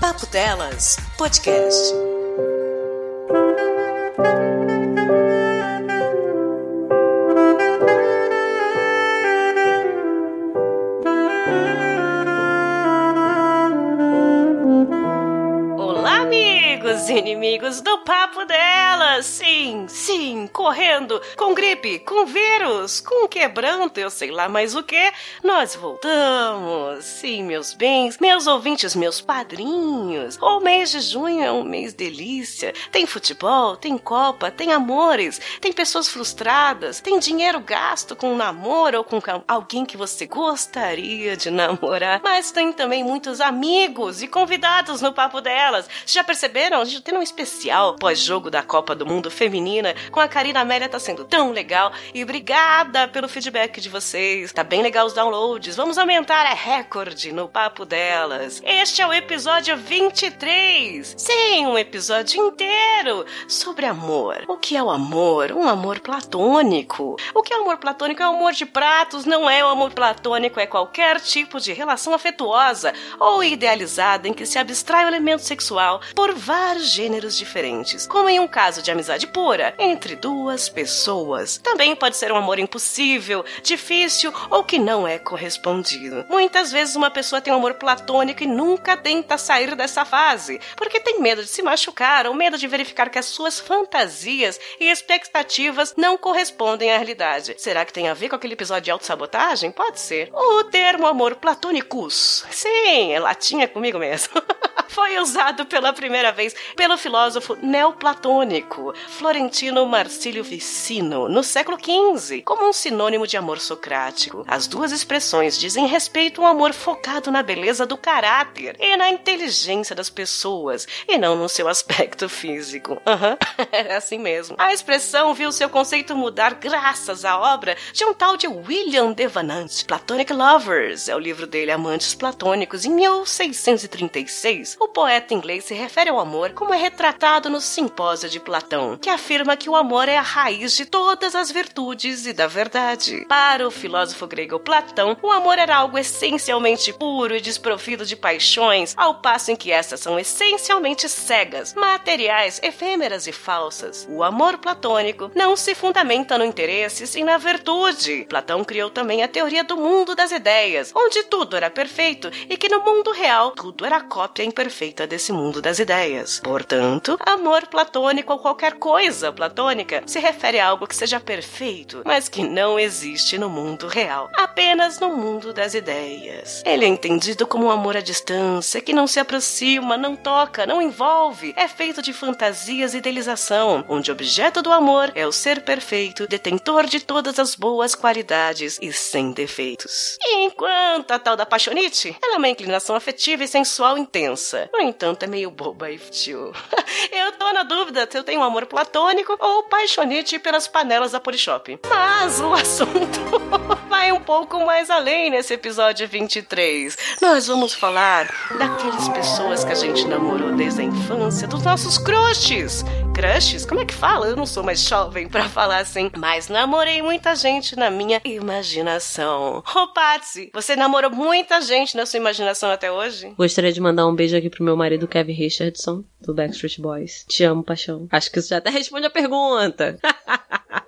Papo Delas Podcast. Papo dela. Sim, sim, correndo, com gripe, com vírus, com quebranto, eu sei lá mais o que. Nós voltamos. Sim, meus bens, meus ouvintes, meus padrinhos. O mês de junho é um mês delícia. Tem futebol, tem copa, tem amores, tem pessoas frustradas, tem dinheiro gasto com um namoro ou com alguém que você gostaria de namorar. Mas tem também muitos amigos e convidados no papo delas. Já perceberam? A gente tem um especial pós-jogo da Copa do Mundo Feminina com a Karina Amélia, tá sendo tão legal. E obrigada pelo feedback de vocês. Tá bem legal os downloads. Vamos aumentar a recorde no papo delas. Este é o episódio 23. Sim, um episódio inteiro sobre amor. O que é o amor? Um amor platônico. O que é amor platônico? É o amor de pratos, não é o amor platônico, é qualquer tipo de relação afetuosa ou idealizada em que se abstrai o elemento sexual por vários gêneros diferentes, como em um caso de amizade pura entre duas pessoas. Também pode ser um amor impossível, difícil ou que não é correspondido. Muitas vezes uma pessoa tem um amor platônico e nunca tenta sair dessa fase, porque tem medo de se machucar ou medo de verificar que as suas fantasias e expectativas não correspondem à realidade. Será que tem a ver com aquele episódio de autossabotagem? Pode ser. O termo amor platônicos. Sim, é latinha comigo mesmo. Foi usado pela primeira vez pelo filósofo neoplatônico Florentino Marcílio Vicino no século XV, como um sinônimo de amor socrático. As duas expressões dizem respeito ao amor focado na beleza do caráter e na inteligência das pessoas, e não no seu aspecto físico. Uhum. é assim mesmo. A expressão viu seu conceito mudar graças à obra de um tal de William Devanant. Platonic Lovers é o livro dele Amantes Platônicos, em 1636. O poeta inglês se refere ao amor, como é retratado no Simpósio de Platão, que afirma que o amor é a raiz de todas as virtudes e da verdade. Para o filósofo grego Platão, o amor era algo essencialmente puro e desprovido de paixões, ao passo em que essas são essencialmente cegas, materiais, efêmeras e falsas. O amor platônico não se fundamenta no interesse, sim na virtude. Platão criou também a teoria do mundo das ideias, onde tudo era perfeito e que no mundo real tudo era cópia imperfeita desse mundo das ideias. Portanto, amor platônico ou qualquer coisa platônica se refere a algo que seja perfeito, mas que não existe no mundo real, apenas no mundo das ideias. Ele é entendido como um amor à distância, que não se aproxima, não toca, não envolve, é feito de fantasias e idealização, onde o objeto do amor é o ser perfeito, detentor de todas as boas qualidades e sem defeitos. E enquanto a tal da paixonite, ela é uma inclinação afetiva e sensual intensa. No entanto, é meio boba e tio. Eu tô na dúvida se eu tenho um amor platônico ou paixonite pelas panelas da Polishop. Mas o assunto vai um pouco mais além nesse episódio 23. Nós vamos falar daquelas pessoas que a gente namorou desde a infância, dos nossos crushes. Crushes? Como é que fala? Eu não sou mais jovem para falar assim, mas namorei muita gente na minha imaginação. Ô, Patsy, você namorou muita gente na sua imaginação até hoje? Gostaria de mandar um beijo aqui pro meu marido Kevin Richardson do Backstreet Boys. Te amo, paixão. Acho que isso já até responde a pergunta.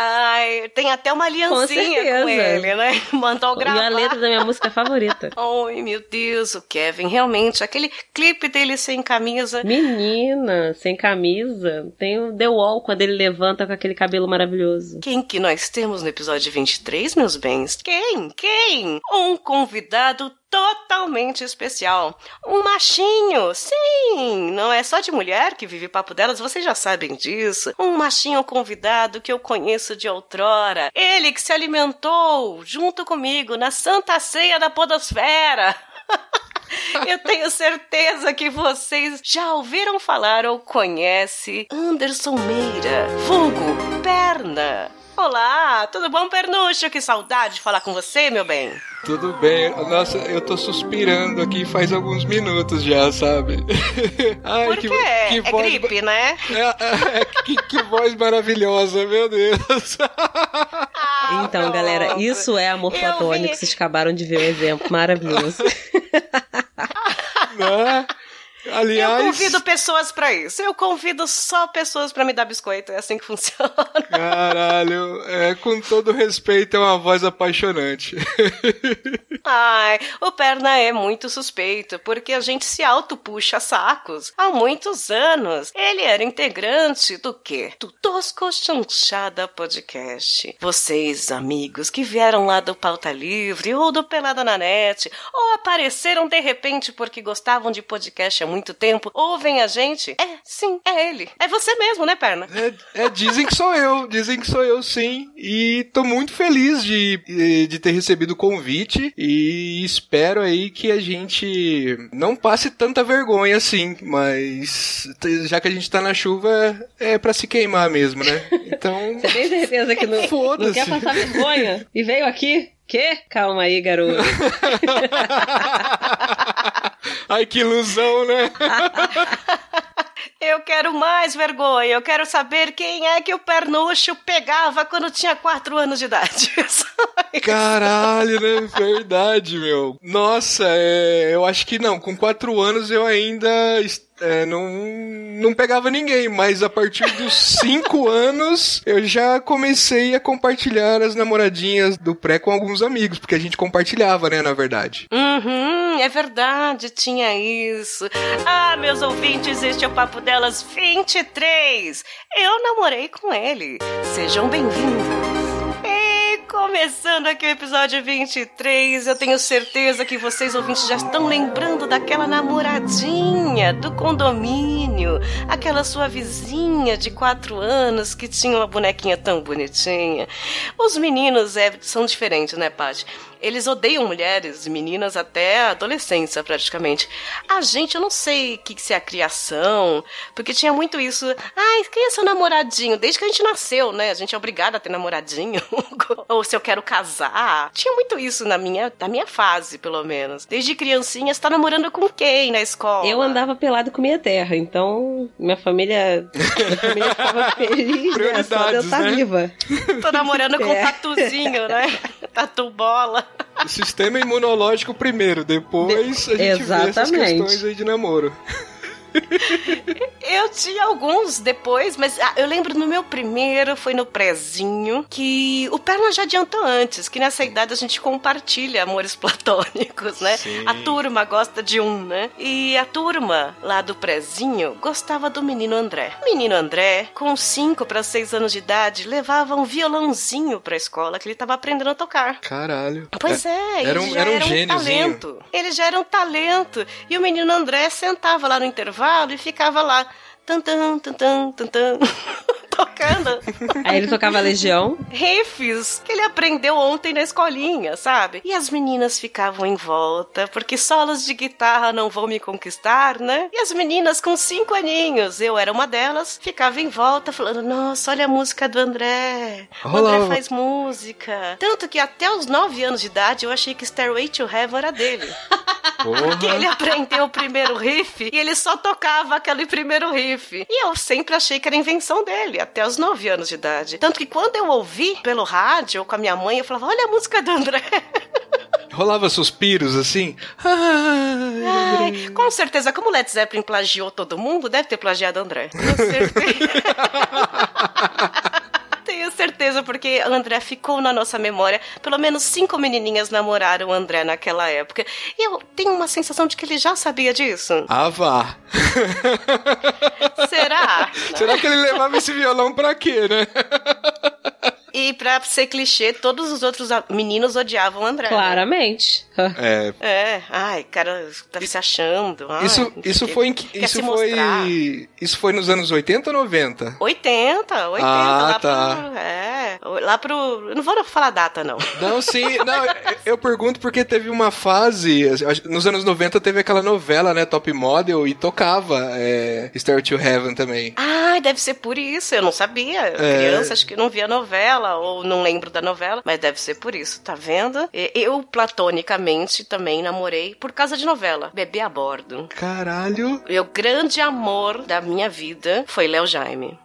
Ai, tem até uma aliancinha com, com ele, né? Mandou gravar. E a letra da minha música favorita. Ai, meu Deus, o Kevin, realmente, aquele clipe dele sem camisa. Menina, sem camisa. Tem o The Wall quando ele levanta com aquele cabelo maravilhoso. Quem que nós temos no episódio 23, meus bens? Quem? Quem? Um convidado totalmente especial. Um machinho, sim, não é só de mulher que vive papo delas, vocês já sabem disso. Um machinho convidado que eu conheço de outrora. Ele que se alimentou junto comigo na Santa Ceia da Podosfera. Eu tenho certeza que vocês já ouviram falar ou conhecem Anderson Meira, vulgo Perna. Olá, tudo bom, Pernucho? Que saudade de falar com você, meu bem. Tudo bem. Nossa, eu tô suspirando aqui faz alguns minutos já, sabe? Ai, Por quê? Que, que é voz... gripe, né? É, é, é que, que, voz maravilhosa, meu Deus. Ah, então, pronto. galera, isso é amor platônico. Vi... Vocês acabaram de ver um exemplo maravilhoso. Não é? Aliás. Eu convido pessoas pra isso. Eu convido só pessoas pra me dar biscoito. É assim que funciona. Caralho, é, com todo respeito, é uma voz apaixonante. Ai, o Perna é muito suspeito, porque a gente se auto-puxa sacos há muitos anos. Ele era integrante do quê? Do Tosco Chanchada Podcast. Vocês, amigos, que vieram lá do Pauta Livre ou do Pelada na Net, ou apareceram de repente porque gostavam de podcast muito tempo, ouvem a gente? É, sim, é ele. É você mesmo, né, Perna? É, é, dizem que sou eu, dizem que sou eu sim. E tô muito feliz de, de ter recebido o convite e espero aí que a gente não passe tanta vergonha assim, mas já que a gente tá na chuva, é para se queimar mesmo, né? Então. Você tem certeza que não, não quer passar vergonha? E veio aqui? Quê? Calma aí, garoto. Ai, que ilusão, né? Eu quero mais vergonha. Eu quero saber quem é que o Pernucho pegava quando tinha quatro anos de idade. Caralho, né? Verdade, meu. Nossa, é, eu acho que não. Com quatro anos eu ainda é, não, não pegava ninguém, mas a partir dos cinco anos eu já comecei a compartilhar as namoradinhas do pré com alguns amigos, porque a gente compartilhava, né, na verdade. Uhum, é verdade, tinha isso. Ah, meus ouvintes, este é o Papo Delas 23. Eu namorei com ele. Sejam bem-vindos. Começando aqui o episódio 23, eu tenho certeza que vocês ouvintes já estão lembrando daquela namoradinha do condomínio, aquela sua vizinha de 4 anos que tinha uma bonequinha tão bonitinha. Os meninos é, são diferentes, né, Paty? Eles odeiam mulheres e meninas até a adolescência, praticamente. A gente, eu não sei o que, que é a criação, porque tinha muito isso. Ai, quem é seu namoradinho? Desde que a gente nasceu, né? A gente é obrigada a ter namoradinho. Ou se eu quero casar. Tinha muito isso na minha, na minha fase, pelo menos. Desde criancinha, você tá namorando com quem na escola? Eu andava pelado com minha terra, então minha família, minha família ficava feliz, né? Só de eu estar né? viva. Tô namorando com É. um tatuzinho, né? Tatu bola. O sistema imunológico primeiro, depois a gente vê essas Exatamente. questões aí de namoro. Eu tinha alguns depois, mas ah, eu lembro no meu primeiro, foi no prezinho, que o Perna já adiantou antes, que nessa idade a gente compartilha amores platônicos, né? Sim. A turma gosta de um, né? E a turma lá do prezinho gostava do menino André. O menino André, com 5 para 6 anos de idade, levava um violãozinho pra escola que ele tava aprendendo a tocar. Caralho. Pois é, era ele um- já era um era um talento. Ele já era um talento. E o menino André sentava lá no intervalo e ficava lá. Tan, tan, tan, tan, tan, tan, tocando Aí ele tocava Legião. riffs que ele aprendeu ontem na escolinha, sabe? E as meninas ficavam em volta, porque solos de guitarra não vão me conquistar, né? E as meninas com cinco aninhos, eu era uma delas, ficava em volta falando: Nossa, olha a música do André. O Olá. André faz música. Tanto que até os nove anos de idade eu achei que Stairway to Heaven era dele. Porque ele aprendeu o primeiro riff e ele só tocava aquele primeiro riff. E eu sempre achei que era invenção dele, até os 9 anos de idade. Tanto que quando eu ouvi pelo rádio com a minha mãe, eu falava: Olha a música do André. Rolava suspiros assim. Ai, com certeza, como Led Zeppelin plagiou todo mundo, deve ter plagiado André. Com certeza. Tenho certeza, porque André ficou na nossa memória. Pelo menos cinco menininhas namoraram o André naquela época. E eu tenho uma sensação de que ele já sabia disso. Ah, vá. Será? Será que ele levava esse violão pra quê, né? E pra ser clichê, todos os outros meninos odiavam o André. né? Claramente. É. É, ai, cara tá se achando. ai, Isso, isso foi em que- Quer isso se foi isso foi nos anos 80 ou 90? 80, 80, Ah, lá tá. pro. É, lá pro. Eu não vou falar data, não. Não, sim, não, eu- pergunto porque teve uma fase, nos anos 90 teve aquela novela, né, Top Model, e tocava é, Star to Heaven também. Ai, deve ser por isso, eu não sabia. É. Criança, acho que não via novela, ou não lembro da novela, mas deve ser por isso, tá vendo? Eu, platonicamente, também namorei por causa de novela. Bebê a bordo. Caralho. Meu grande amor da minha vida foi Léo Jaime.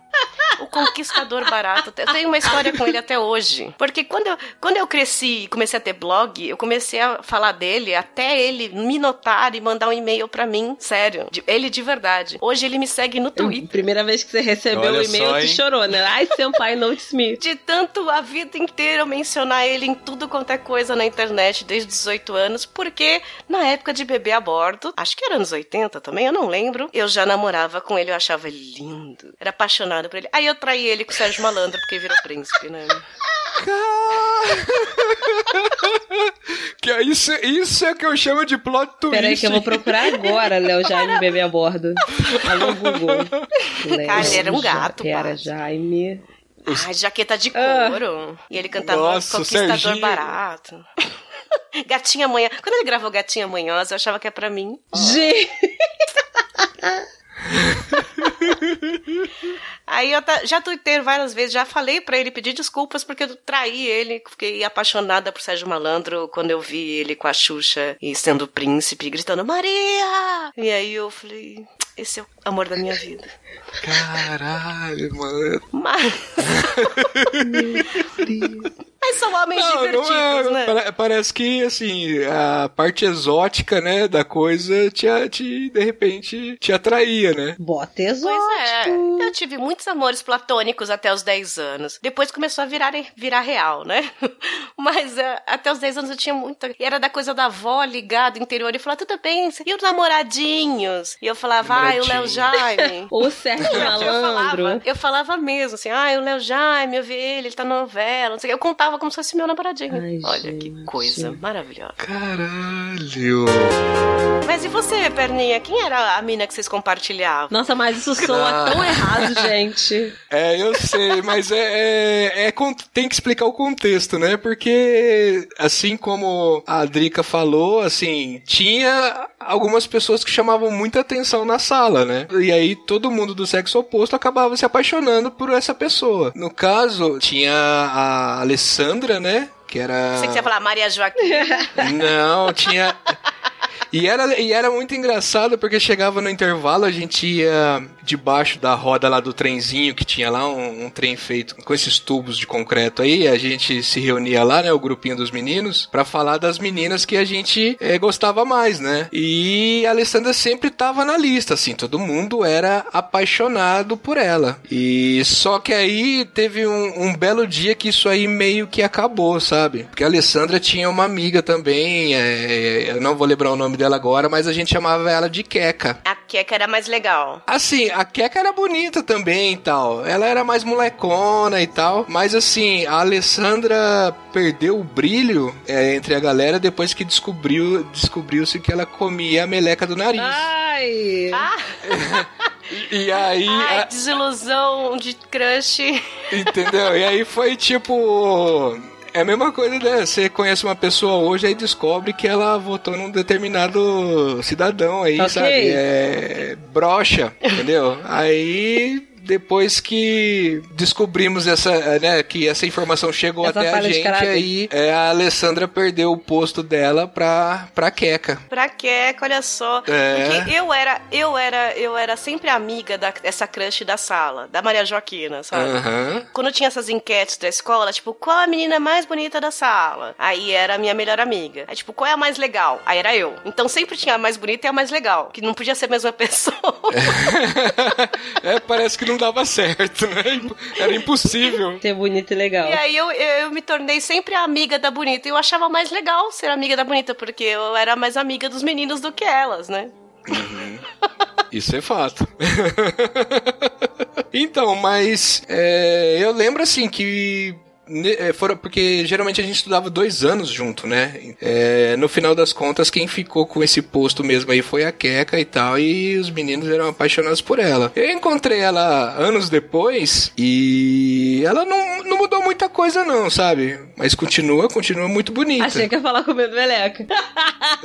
O conquistador barato. Eu tenho uma história com ele até hoje. Porque quando eu, quando eu cresci e comecei a ter blog, eu comecei a falar dele até ele me notar e mandar um e-mail para mim. Sério. Ele de verdade. Hoje ele me segue no Twitter. Primeira vez que você recebeu o um e-mail, tu chorou, né? Ai, senpai, notice me. De tanto a vida inteira eu mencionar ele em tudo quanto é coisa na internet desde 18 anos, porque na época de bebê a bordo, acho que era anos 80 também, eu não lembro, eu já namorava com ele, eu achava ele lindo. Era apaixonada por ele. Aí eu traí ele com o Sérgio Malandro, porque virou príncipe, né? que é isso, isso é que eu chamo de plot twist. Peraí que eu vou procurar agora Léo Jaime bebê a bordo. Alô, Google. Cara, ele era um gato, Era Jaime. Ai, jaqueta de couro. Ah. E ele cantava Nossa, Conquistador Serginho. Barato. Gatinha Manhã. Quando ele gravou Gatinha Manhosa, eu achava que é pra mim. Gente! Aí eu já tuitei várias vezes, já falei para ele pedir desculpas porque eu traí ele, fiquei apaixonada por Sérgio Malandro quando eu vi ele com a Xuxa e sendo príncipe, gritando Maria! E aí eu falei, esse é o amor da minha vida. Caralho, mano. Mas. Meu Deus. Mas são homens não, divertidos, não é, né? Parece que, assim, a parte exótica, né, da coisa te, te, de repente, te atraía, né? Bota exótico. Pois é. Eu tive muitos amores platônicos até os 10 anos. Depois começou a virar, virar real, né? Mas uh, até os 10 anos eu tinha muita... Era da coisa da avó ligada interior e falava, tudo bem, e os namoradinhos? E eu falava, ai, o Léo Jaime. o Sérgio Malandro. Eu falava, eu falava mesmo, assim, ai, o Léo Jaime, eu vi ele, ele tá na novela, não sei o que. Eu contava como se fosse meu namoradinho. Ai, Olha gente. que coisa maravilhosa. Caralho! Mas e você, Perninha? Quem era a mina que vocês compartilhavam? Nossa, mas isso soa ah. tão errado, gente. É, eu sei, mas é, é, é, tem que explicar o contexto, né? Porque, assim como a Drica falou, assim, tinha algumas pessoas que chamavam muita atenção na sala, né? E aí todo mundo do sexo oposto acabava se apaixonando por essa pessoa. No caso, tinha a Alessandra, né? Que era. Você que ia falar Maria Joaquim. Não, tinha. E era, e era muito engraçado porque chegava no intervalo, a gente ia debaixo da roda lá do trenzinho que tinha lá, um, um, trem feito com esses tubos de concreto aí. A gente se reunia lá, né, o grupinho dos meninos, para falar das meninas que a gente é, gostava mais, né? E a Alessandra sempre tava na lista, assim, todo mundo era apaixonado por ela. E só que aí teve um, um belo dia que isso aí meio que acabou, sabe? Porque a Alessandra tinha uma amiga também, é, eu não vou lembrar o nome dela agora, mas a gente chamava ela de Queca. A Queca era mais legal. Assim, a Queca era bonita também e tal. Ela era mais molecona e tal. Mas assim, a Alessandra perdeu o brilho é, entre a galera depois que descobriu descobriu-se que ela comia a meleca do nariz. Ai! Ah. E aí. Ai, a... desilusão de crush. Entendeu? E aí foi tipo é a mesma coisa, né? Você conhece uma pessoa hoje e descobre que ela votou num determinado cidadão aí, okay. sabe? É brocha, entendeu? aí depois que descobrimos essa, né, que essa informação chegou essa até a gente, aí é, a Alessandra perdeu o posto dela pra, pra Queca. Pra Queca, olha só. É. Porque eu era, eu era, eu era sempre amiga da, dessa crush da sala, da Maria Joaquina, sabe? Uhum. Quando tinha essas enquetes da escola, tipo, qual a menina mais bonita da sala? Aí era a minha melhor amiga. Aí, tipo, qual é a mais legal? Aí era eu. Então sempre tinha a mais bonita e a mais legal, que não podia ser a mesma pessoa. é, parece que não não dava certo, né? Era impossível. Ser bonita e legal. E aí eu, eu me tornei sempre amiga da bonita. E eu achava mais legal ser amiga da bonita, porque eu era mais amiga dos meninos do que elas, né? Uhum. Isso é fato. então, mas é, eu lembro assim que foram porque geralmente a gente estudava dois anos junto, né? É, no final das contas, quem ficou com esse posto mesmo aí foi a Queca e tal, e os meninos eram apaixonados por ela. Eu encontrei ela anos depois e ela não, não mudou muita coisa, não, sabe? Mas continua, continua muito bonita. Achei que ia falar comendo meleca.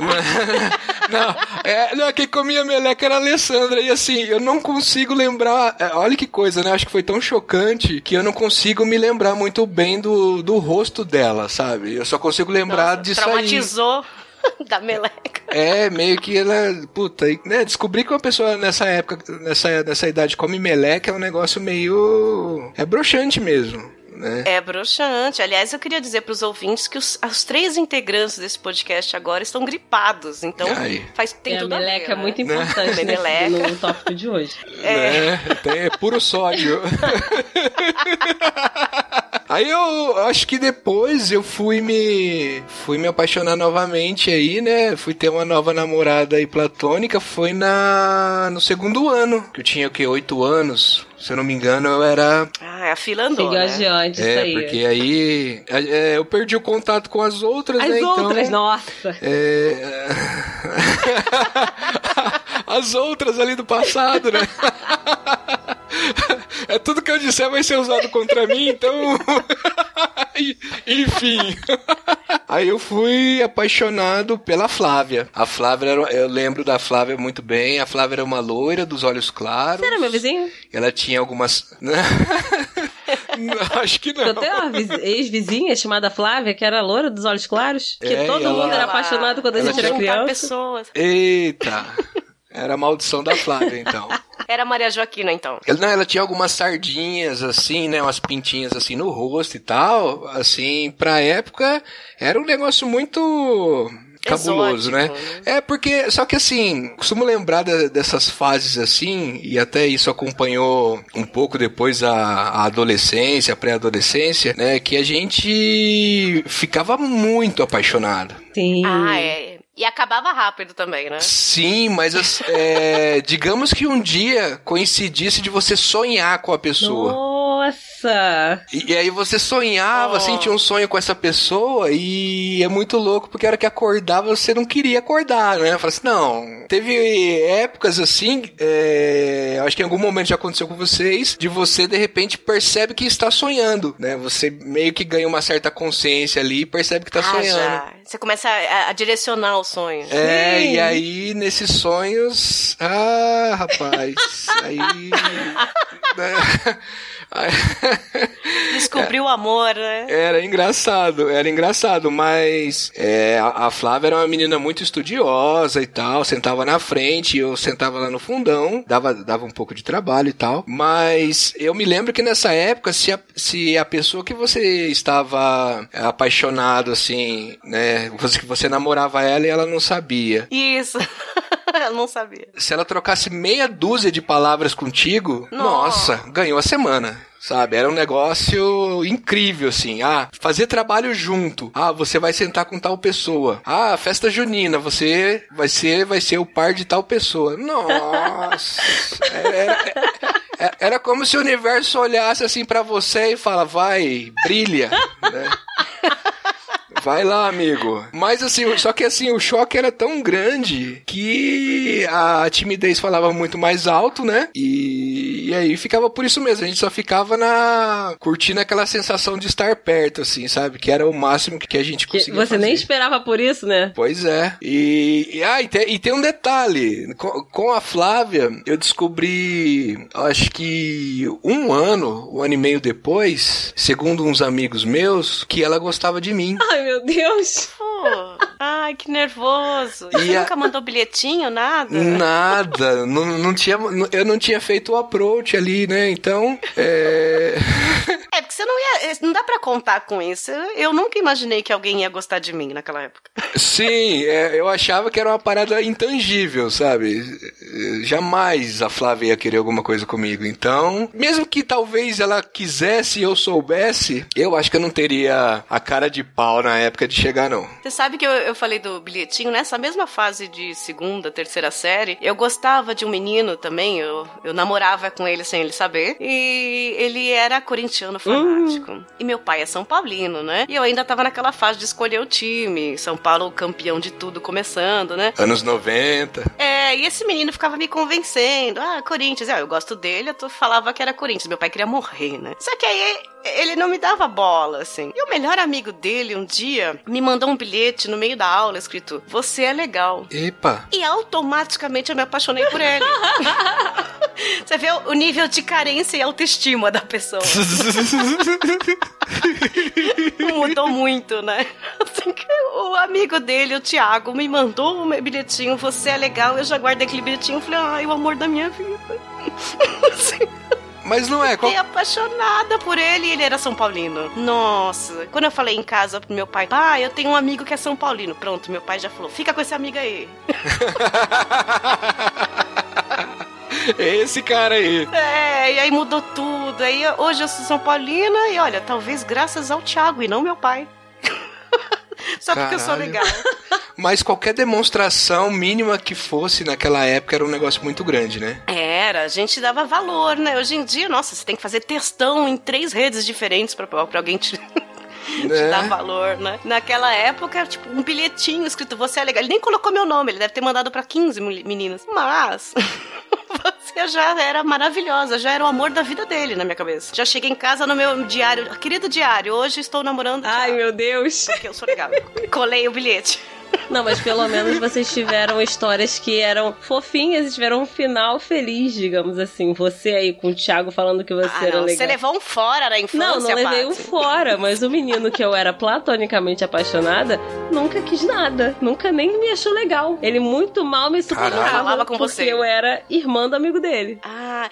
não, é, não, quem comia meleca era a Alessandra, e assim, eu não consigo lembrar. É, olha que coisa, né? Acho que foi tão chocante que eu não consigo me lembrar muito bem do, do rosto dela, sabe? Eu só consigo lembrar Nossa, disso traumatizou. aí. da meleca. É, meio que ela. Puta, né? Descobri que uma pessoa nessa época, nessa, nessa idade, come meleca é um negócio meio. É broxante mesmo. Né? É broxante. Aliás, eu queria dizer para os ouvintes que os, os três integrantes desse podcast agora estão gripados. Então, Ai. faz, tem é, tudo a meleca ver, é né? muito importante Né? Meleca. no tópico de hoje. É. Né? Tem- É puro sódio. Aí eu acho que depois eu fui me fui me apaixonar novamente aí, né? Fui ter uma nova namorada aí platônica, foi na no segundo ano, que eu tinha o que oito anos, se eu não me engano, eu era Ah, a fila andou, né? adiante, isso é, aí. porque aí é, eu perdi o contato com as outras, As né? outras, então, nossa. é... As outras ali do passado, né? É tudo que eu disser vai ser usado contra mim, então. Enfim. Aí eu fui apaixonado pela Flávia. A Flávia, era, eu lembro da Flávia muito bem. A Flávia era uma loira dos olhos claros. Você era meu vizinho? Ela tinha algumas. Não, Acho que não. Eu tenho uma viz- ex-vizinha chamada Flávia, que era loura dos olhos claros, que É, todo ela- mundo era apaixonado quando a ela gente era criança. pessoas. Eita! Era a maldição da Flávia, então. Era a Maria Joaquina, então. Ela, não, ela tinha algumas sardinhas, assim, né? Umas pintinhas, assim, no rosto e tal. Assim, pra época, era um negócio muito cabuloso, Exótico, né? né? É, porque, só que assim, costumo lembrar de- dessas fases assim, e até isso acompanhou um pouco depois a, a adolescência, a pré-adolescência, né? Que a gente ficava muito apaixonado. Sim. Ah, é. E acabava rápido também, né? Sim, mas as- é, digamos que um dia coincidisse de você sonhar com a pessoa. Nossa! E, e aí você sonhava, Oh. tinha um sonho com essa pessoa e é muito louco porque a hora que acordava você não queria acordar, né? Fala assim, não. Teve épocas assim, é, acho que em algum momento já aconteceu com vocês, de você de repente percebe que está sonhando, né? Você meio que ganha uma certa consciência ali e percebe que está ah, sonhando. já. Você começa a, a direcionar os sonhos. É, Sim. e aí nesses sonhos. Ah, rapaz. aí. Descobriu o amor, né? Era engraçado, era engraçado, mas é, a, Flávia era uma menina muito estudiosa e tal, sentava na frente, eu sentava lá no fundão, dava, dava um pouco de trabalho e tal, mas eu me lembro que nessa época, se a, se a pessoa que você estava apaixonado, assim, né, você, você namorava ela e ela não sabia, Isso. Eu não sabia. se ela trocasse meia dúzia de palavras contigo, Nossa. nossa, ganhou a semana. Sabe, era um negócio incrível, assim. Ah, fazer trabalho junto. Ah, você vai sentar com tal pessoa. Ah, festa junina, você vai ser, vai ser o par de tal pessoa. Nossa, era, era- era como se o universo olhasse assim pra você e fala, vai, brilha, né? Vai lá, amigo. Mas assim, só que assim, o choque era tão grande que a timidez falava muito mais alto, né? E, e aí ficava por isso mesmo. A gente só ficava na. curtindo aquela sensação de estar perto, assim, sabe? Que era o máximo que a gente conseguia. você nem fazer. esperava por isso, né? Pois é. E, e, ah, e, tem, e tem um detalhe. Com, com a Flávia, eu descobri, acho que um ano, um ano e meio depois, segundo uns amigos meus, que ela gostava de mim. Ai, meu Deus! Pô, ai, que nervoso. E Você a- nunca mandou bilhetinho, nada? Nada, não, não tinha, eu não tinha feito o approach ali, né? Então, é... É, você não ia. Não dá pra contar com isso. Eu nunca imaginei que alguém ia gostar de mim naquela época. sim, é, eu achava que era uma parada intangível, sabe? Jamais a Flávia ia querer alguma coisa comigo. Então, mesmo que talvez ela quisesse e eu soubesse, eu acho que eu não teria a cara de pau na época de chegar, não. Você sabe que eu, eu falei do bilhetinho, nessa mesma fase de segunda, terceira série, eu gostava de um menino também, eu, eu namorava com ele sem ele saber, e ele era corintiano fanático. E meu pai é São Paulino, né? E eu ainda tava naquela fase de escolher o time, São Paulo campeão de tudo começando, né? Anos 90. É, e esse menino ficava me convencendo. Ah, Corinthians. Ah, eu gosto dele, eu falava que era Corinthians. Meu pai queria morrer, né? Só que aí ele não me dava bola, assim. E o melhor amigo dele, um dia, me mandou um bilhete no meio da aula escrito: Você é legal. Epa. E automaticamente eu me apaixonei por ele. Você vê o nível de carência e autoestima da pessoa. Mudou muito, né? O amigo dele, o Thiago, me mandou um bilhetinho. Você é legal. Eu já guardei aquele bilhetinho. Falei, ai, o amor da minha vida. Mas não é. Qual... Fiquei apaixonada por ele e ele era São Paulino. Nossa. Quando eu falei em casa pro meu pai, pai, eu tenho um amigo que é São Paulino. Pronto, meu pai já falou, fica com esse amigo aí. Esse cara aí. É, e aí mudou tudo. Aí hoje eu sou São Paulina e olha, talvez graças ao Thiago e não meu pai. Só porque eu sou Caralho. legal. Mas qualquer demonstração mínima que fosse naquela época era um negócio muito grande, né? Era, a gente dava valor, né? Hoje em dia, nossa, você tem que fazer textão em três redes diferentes pra alguém te, Né? dar valor, né? Naquela época, tipo, um bilhetinho escrito você é legal. Ele nem colocou meu nome, ele deve ter mandado pra 15 mul- meninas. Mas você já era maravilhosa, já era o amor da vida dele na minha cabeça. Já cheguei em casa no meu diário, querido diário, hoje estou namorando. Ai, meu Deus. Porque eu sou legal. Colei o bilhete. Não, mas pelo menos vocês tiveram histórias que eram fofinhas e tiveram um final feliz, digamos assim. Você aí com o Thiago falando que você Ah, era não, legal. você levou um fora na infância, Não, não levei um fora, mas o menino que eu era platonicamente apaixonada nunca quis nada, nunca nem me achou legal. Ele muito mal me suportava com porque você. eu era irmã do amigo dele. Ah,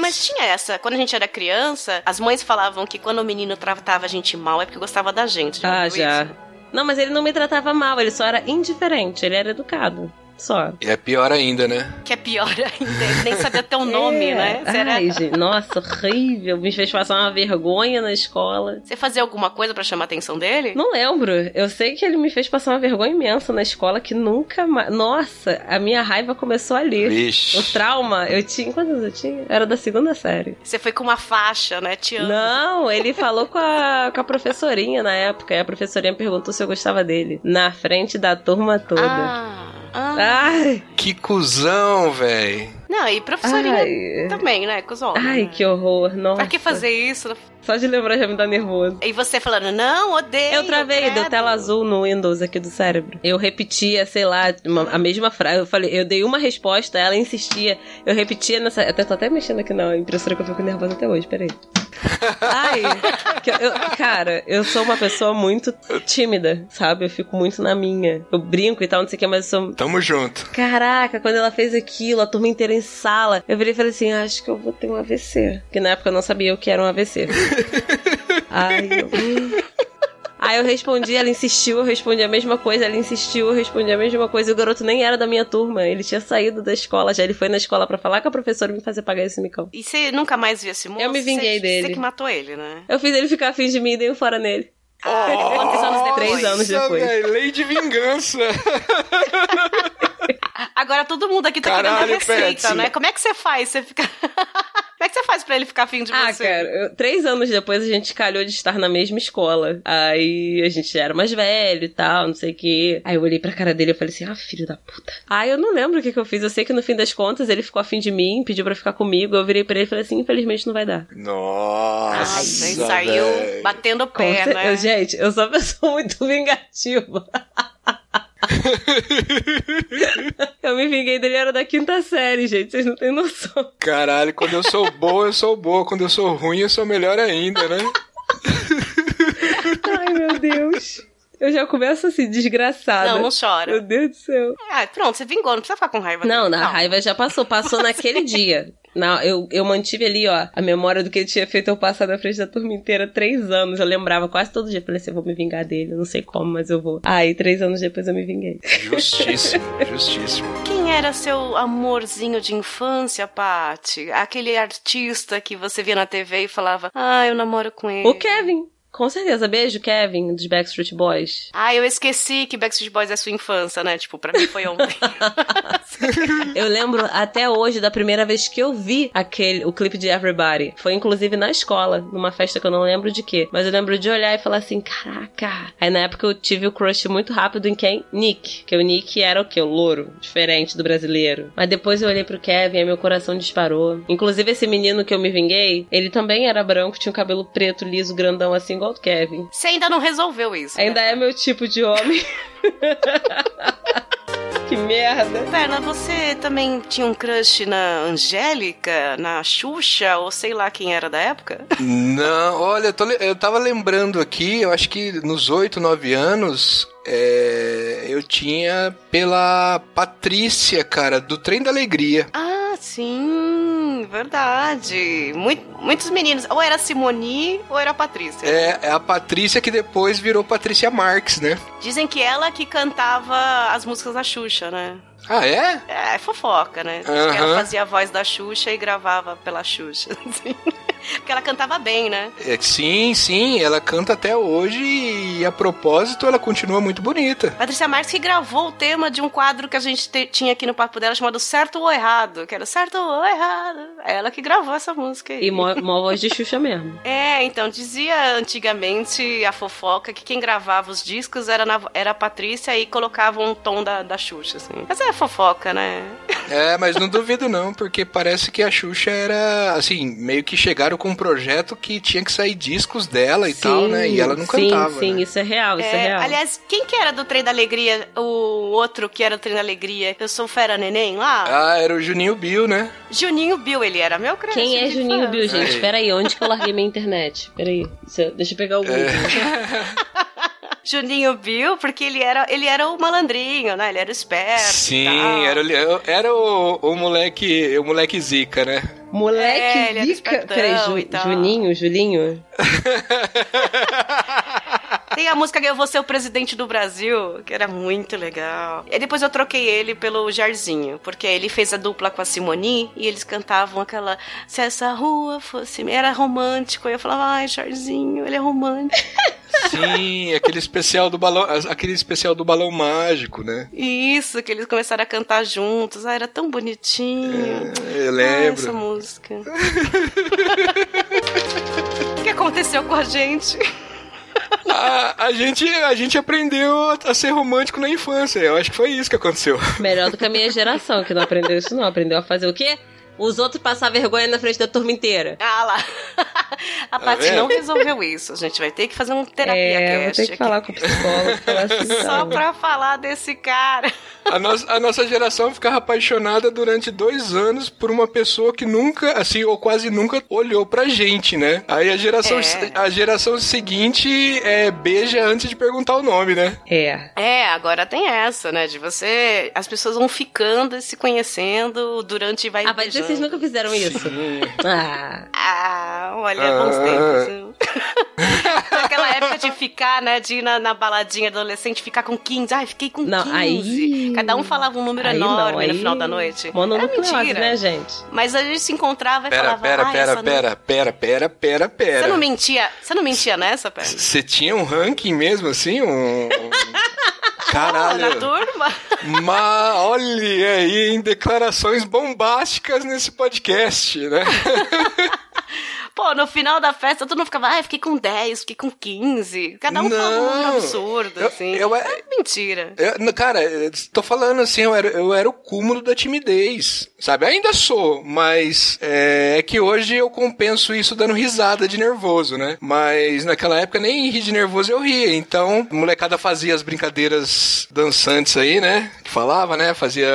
mas tinha essa. Quando a gente era criança, as mães falavam que quando o menino tratava a gente mal é porque gostava da gente. Já Ah, já. isso? Não, mas ele não me tratava mal, ele só era indiferente, ele era educado. Só. E é pior ainda, né? Que é pior ainda, ele nem sabia teu nome, É. né? Era- Ai, gente, nossa, horrível. Me fez passar uma vergonha na escola. Você fazia alguma coisa pra chamar a atenção dele? Não lembro. Eu sei que ele me fez passar uma vergonha imensa na escola que nunca mais. Nossa, a minha raiva começou ali. O Vixe. trauma, eu tinha. Quantos anos eu tinha? Era da segunda série. Você foi com uma faixa, né? Te amo. Não, ele falou com a, com a professorinha na época. E a professorinha perguntou se eu gostava dele. Na frente da turma toda. Ah. Ai, Que cuzão, véi. Não, e professorinha ai, também, né? Com os homens. ai, né? que horror. Nossa. Pra que fazer isso? Só de lembrar já me dá nervoso. E você falando, não, odeio. Eu travei, deu credo. tela azul no Windows aqui do cérebro. Eu repetia, sei lá, uma- a mesma frase. Eu falei, eu dei uma resposta, ela insistia. Eu repetia nessa. Eu tô até mexendo aqui na impressora que eu fico nervosa até hoje, peraí. Ai, eu- cara, eu sou uma pessoa muito tímida, sabe? Eu fico muito na minha. Eu brinco e tal, não sei o que, mas eu sou. Tamo junto. Caraca, quando ela fez aquilo, a turma inteira em sala, eu virei e falei assim: acho que eu vou ter um AVC. Porque na época eu não sabia o que era um AVC. Ai, eu. hum. Aí eu respondi, ela insistiu, eu respondi a mesma coisa, ela insistiu, eu respondi a mesma coisa. E o garoto nem era da minha turma, ele tinha saído da escola já. Ele foi na escola pra falar com a professora e me fazer pagar esse micão. E você nunca mais viu esse moço? Eu me vinguei Você- dele. Você que matou ele, né? Eu fiz ele ficar afim de mim e dei um fora nele. Quantos anos depois? Três anos depois. véi, lei de vingança. Agora todo mundo aqui tá Caralho, querendo a receita, Patsy. né? Como é que você faz? Você fica... Como é que você faz pra ele ficar afim de Ah, você? cara, eu- três anos depois a gente calhou de estar na mesma escola. Aí a gente era mais velho e tal, não sei o quê. Aí eu olhei pra cara dele e falei assim: ah, filho da puta. Aí eu não lembro o que, que eu fiz. Eu sei que no fim das contas ele ficou afim de mim, pediu pra ficar comigo. Eu virei pra ele e falei assim: infelizmente não vai dar. Nossa. Ai, saiu batendo pé, né? eu, gente, eu sou uma pessoa muito vingativa. eu me vinguei dele, era da quinta série, gente. Vocês não têm noção. Caralho, quando eu sou boa, eu sou boa. Quando eu sou ruim, eu sou melhor ainda, né? Ai, meu Deus. Eu já começo assim, desgraçada. Não, não chora. Meu Deus do céu. Ah, pronto, você vingou, não precisa ficar com raiva. Não, dele. na raiva já passou. Passou naquele dia. Não, eu, eu mantive ali, ó, a memória do que ele tinha feito eu passar na frente da turma inteira três anos. Eu lembrava quase todo dia. Falei assim, eu vou me vingar dele. Eu não sei como, mas eu vou. Aí, três anos depois eu me vinguei. Justíssimo, justíssimo. Quem era seu amorzinho de infância, Paty? Aquele artista que você via na TV e falava, ah, eu namoro com ele. O Kevin. Com certeza. Beijo, Kevin, dos Backstreet Boys. Ah, eu esqueci que Backstreet Boys é sua infância, né? Tipo, pra mim foi ontem. Eu lembro até hoje da primeira vez que eu vi aquele, o clipe de Everybody. Foi inclusive na escola, numa festa que eu não lembro de quê. Mas eu lembro de olhar e falar assim, caraca. Aí na época eu tive o crush muito rápido em quem? Nick. Que o Nick era o quê? O louro. Diferente do brasileiro. Mas depois eu olhei pro Kevin e meu coração disparou. Inclusive esse menino que eu me vinguei, ele também era branco, tinha um cabelo preto, liso, grandão, assim igual o Kevin. Você ainda não resolveu isso. Ainda né? é meu tipo de homem. que merda. Perna, você também tinha um crush na Angélica, na Xuxa, ou sei lá quem era da época? Não, olha, eu, tô, eu tava lembrando aqui, eu acho que nos 8, 9 anos, é, eu tinha pela Patrícia, cara, do Trem da Alegria. Ah, sim, verdade. Muito, muitos meninos. Ou era Simoni ou era Patrícia. É, é a Patrícia que depois virou Patrícia Marques, né? Dizem que ela que cantava as músicas da Xuxa, né? Ah, é? É, é fofoca, né? Que ela fazia a voz da Xuxa e gravava pela Xuxa. assim. Porque ela cantava bem, né? É, Sim, sim, ela canta até hoje e a propósito ela continua muito bonita. Patrícia Marques que gravou o tema de um quadro que a gente te- tinha aqui no papo dela chamado Certo ou Errado, que era Certo ou Errado. É ela que gravou essa música aí. E mó, mó voz de Xuxa mesmo. É, então, dizia antigamente a fofoca que quem gravava os discos era, na- era a Patrícia e colocava um tom da, da Xuxa, assim. Mas é fofoca, né? É, mas não duvido não, porque parece que a Xuxa era, assim, meio que chegaram com um projeto que tinha que sair discos dela e tal, né? E ela não sim, cantava. Sim, né? isso é real, isso é, É, real. aliás, quem que era do Trem da Alegria? O outro que era do Trem da Alegria? Eu sou Fera Neném lá? Ah, era o Juninho Bill, né? Juninho Bill, ele era meu crush. Quem é Juninho infância. Bill, gente? Aí. Peraí, onde que eu larguei minha internet? Peraí, deixa eu- deixa eu pegar o Google. Juninho Bill, porque ele era, ele era o malandrinho, né? Ele era o esperto. e Sim, tal. era, o- era o, o moleque, o moleque zica, né? Moleque, É, zica. Peraí, Ju-. Juninho, Julinho. Tem a música que Eu Vou Ser o Presidente do Brasil, que era muito legal. E depois eu troquei ele pelo Jairzinho, porque ele fez a dupla com a Simoni e eles cantavam aquela Se essa rua fosse... Era romântico. E eu falava, ai, Jairzinho, ele é romântico. Sim, aquele especial do balão, aquele especial do balão mágico, né? Isso, que eles começaram a cantar juntos. Ah, era tão bonitinho. Eu Ah, essa lembro. música. o que aconteceu com a gente? A, a gente, a gente aprendeu a ser romântico na infância. Eu acho que foi isso que aconteceu. Melhor do que a minha geração, que não aprendeu isso não. Aprendeu a fazer o quê? Os outros passar vergonha na frente da turma inteira. Ah lá. A Paty vendo? não resolveu isso. A gente vai ter que fazer um terapia É, vou cast ter que aqui. falar com o psicólogo. Falar assim, Só então. pra falar desse cara. A nossa, a nossa geração ficava apaixonada durante dois anos por uma pessoa que nunca, assim, ou quase nunca olhou pra gente, né? Aí a geração, É. a geração seguinte é, beija antes de perguntar o nome, né? É. É, agora tem essa, né? De você. As pessoas vão ficando e se conhecendo durante vai. Ah, mas vocês nunca fizeram isso. Ah. Ah, olha, Ah. bons tempos. viu? Naquela época de ficar, né? De ir na, na baladinha adolescente, ficar com 15. Ai, fiquei com Não, 15. aí- Cada um falava um número Aí enorme não, aí... no final da noite. Era Mononucleose, mentira. né, gente? Mas a gente se encontrava e Pera, falava. pera, "Ai, pera, essa pera, pera, pera, pera, Não... Você pera. não mentia? Você não mentia nessa, pera? Você tinha um ranking mesmo, assim? Um... Na Caralho. turma? Mas olha aí, em declarações bombásticas nesse podcast, né? Pô, no final da festa, todo mundo ficava, ai, fiquei com 10, fiquei com 15. Cada um falava um Não. absurdo, Eu- assim. eu- É mentira. Eu- não, cara, eu tô falando assim, eu era, eu era o cúmulo da timidez, sabe? Ainda sou, mas é, é que hoje eu compenso isso dando risada de nervoso, né? Mas naquela época nem rir de nervoso eu ria. Então, a molecada fazia as brincadeiras dançantes aí, né? Que falava, né? Fazia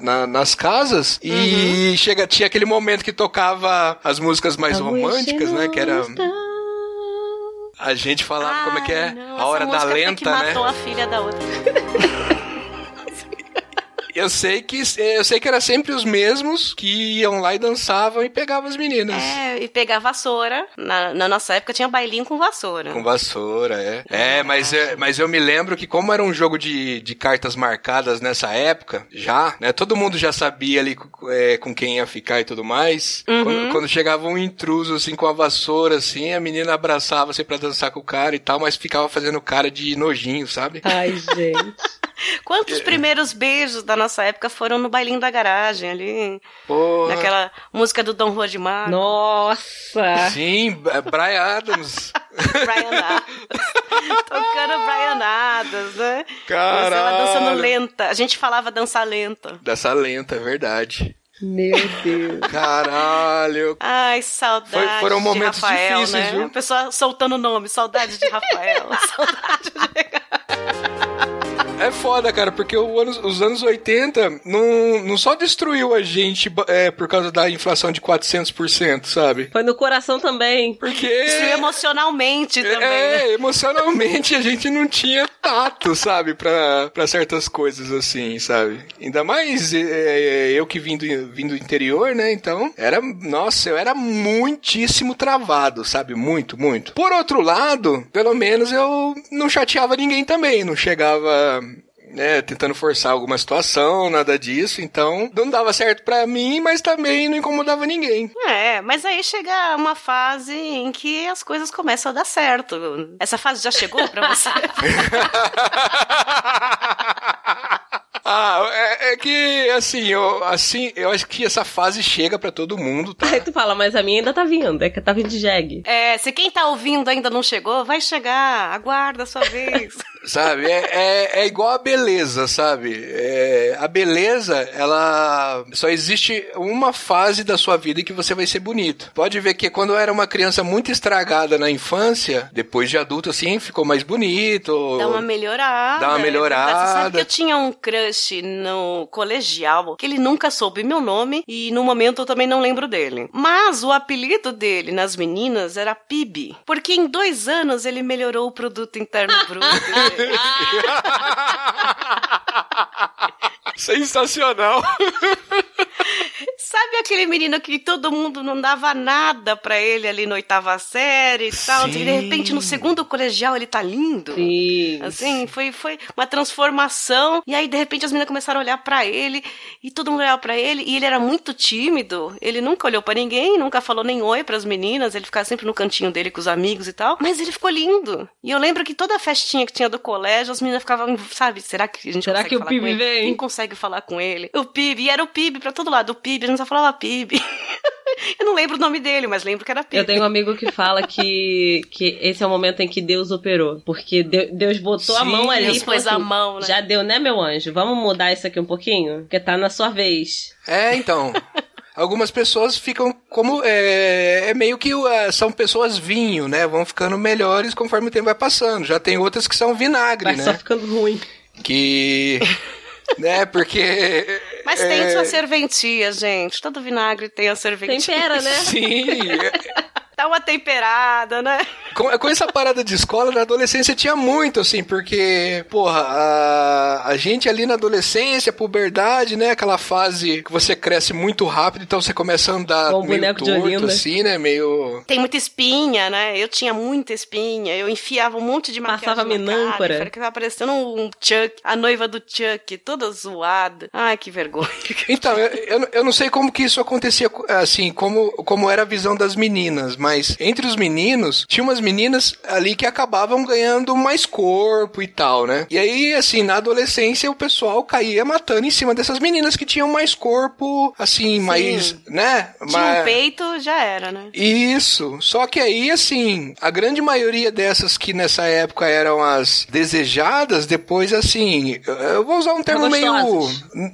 na- nas casas. E chega, tinha aquele momento que tocava as músicas mais românticas, né? Que era. A gente falava como é que é? Ai, não, a hora da lenta, que né? matou a filha da outra. Eu sei que eu sei que era sempre os mesmos que iam lá e dançavam e pegavam as meninas. É, e pegar vassoura. Na, na nossa época tinha bailinho com vassoura. Com vassoura, é. É, mas, é, mas eu me lembro que como era um jogo de, de cartas marcadas nessa época, já, né? Todo mundo já sabia ali é, com quem ia ficar e tudo mais. Uhum. Quando, quando chegava um intruso, assim, com a vassoura, assim, a menina abraçava, assim, pra dançar com o cara e tal, mas ficava fazendo cara de nojinho, sabe? Ai, gente. Quantos primeiros beijos da nossa época foram no bailinho da garagem ali? Porra. Naquela música do Dom Juan de Mar. Nossa. Sim, é Brian Adams. Brian Adams. Tocando Brian Adams, né? Caralho. Mas ela dançando lenta. A gente falava dançar lenta. Dessa lenta, é verdade. Meu Deus. Caralho. Ai, saudade Foi- foram momentos de Rafael, difíceis, né? viu? A pessoa soltando o nome, saudade de Rafael, saudade de... É foda, cara, porque o anos, os anos 80 não, não só destruiu a gente é, por causa da inflação de 400%, sabe? Foi no coração também. Porque. Destruiu emocionalmente também. É, né? emocionalmente a gente não tinha tato, sabe? Pra, pra certas coisas assim, sabe? Ainda mais é, eu que vim do, vim do interior, né? Então, era. Nossa, eu era muitíssimo travado, sabe? Muito, muito. Por outro lado, pelo menos eu não chateava ninguém também. Não chegava né, tentando forçar alguma situação, nada disso. Então, não dava certo pra mim, mas também não incomodava ninguém. É, mas aí chega uma fase em que as coisas começam a dar certo. Essa fase já chegou pra você? Ah, é, é, que, assim eu, assim, eu acho que essa fase chega para todo mundo, tá? Aí tu fala, mas a minha ainda tá vindo, é que tá vindo de jegue. É, se quem tá ouvindo ainda não chegou, vai chegar, aguarda a sua vez. sabe, é, é, é, igual a beleza, sabe? É, a beleza, ela só existe uma fase da sua vida em que você vai ser bonito. Pode ver que quando eu era uma criança muito estragada na infância, depois de adulto, assim, ficou mais bonito. Dá uma melhorada. Dá uma melhorada. Você sabe que eu tinha um crush no colegial, que ele nunca soube meu nome e no momento eu também não lembro dele. Mas o apelido dele nas meninas era PIB, porque em dois anos ele melhorou o produto interno bruto. Sensacional! Sabe aquele menino que todo mundo não dava nada pra ele ali na oitava série e tal? Sim. E de repente no segundo colegial ele tá lindo. Sim. Assim, foi, foi uma transformação. E aí, de repente, as meninas começaram a olhar pra ele. E todo mundo olhava pra ele. E ele era muito tímido. Ele nunca olhou pra ninguém, nunca falou nem oi pras meninas. Ele ficava sempre no cantinho dele com os amigos e tal. Mas ele ficou lindo. E eu lembro que toda a festinha que tinha do colégio, as meninas ficavam, sabe, será que a gente Será consegue que o PIB vem? Quem consegue falar com ele? O PIB. E era o PIB pra todo lado. O PIB, a gente só falava PIB. eu não lembro o nome dele, mas lembro que era PIB. Eu tenho um amigo que fala que, que esse é o momento em que Deus operou. Porque de- Deus botou a Sim, mão ali Deus e pôs a assim, mão, né? Já deu, né, meu anjo? Vamos mudar isso aqui um pouquinho? Porque tá na sua vez. É, então. Algumas pessoas ficam como. É, é meio que é, são pessoas vinho, né? Vão ficando melhores conforme o tempo vai passando. Já tem outras que são vinagre, Vai né? só ficando ruim. Que. Né? Porque. Mas tem é, sua serventia, gente. Todo vinagre tem a serventia. Tempera, né? Sim. Dá uma temperada, né? Com, com essa parada de escola, na adolescência tinha muito, assim, porque, porra, a, a gente ali na adolescência, puberdade, né? Aquela fase que você cresce muito rápido, então você começa a andar Com o meio torto, Olinda. assim, né? Meio. Tem muita espinha, né? Eu tinha muita espinha. Eu enfiava um monte de maquiagem Passava na cara, minâncora. Ficava parecendo um Chuck, a noiva do Chuck, toda zoada. Ai, que vergonha. Então, eu, eu, eu não sei como que isso acontecia, assim, como, como era a visão das meninas, mas entre os meninos, tinha umas meninas ali que acabavam ganhando mais corpo e tal, né? E aí, assim, na adolescência, o pessoal caía matando em cima dessas meninas que tinham mais corpo, assim, mais, né? Tinha Ma- um peito, já era, né? Isso. Só que aí, assim, a grande maioria dessas que nessa época eram as desejadas, depois, assim, eu vou usar um termo meio.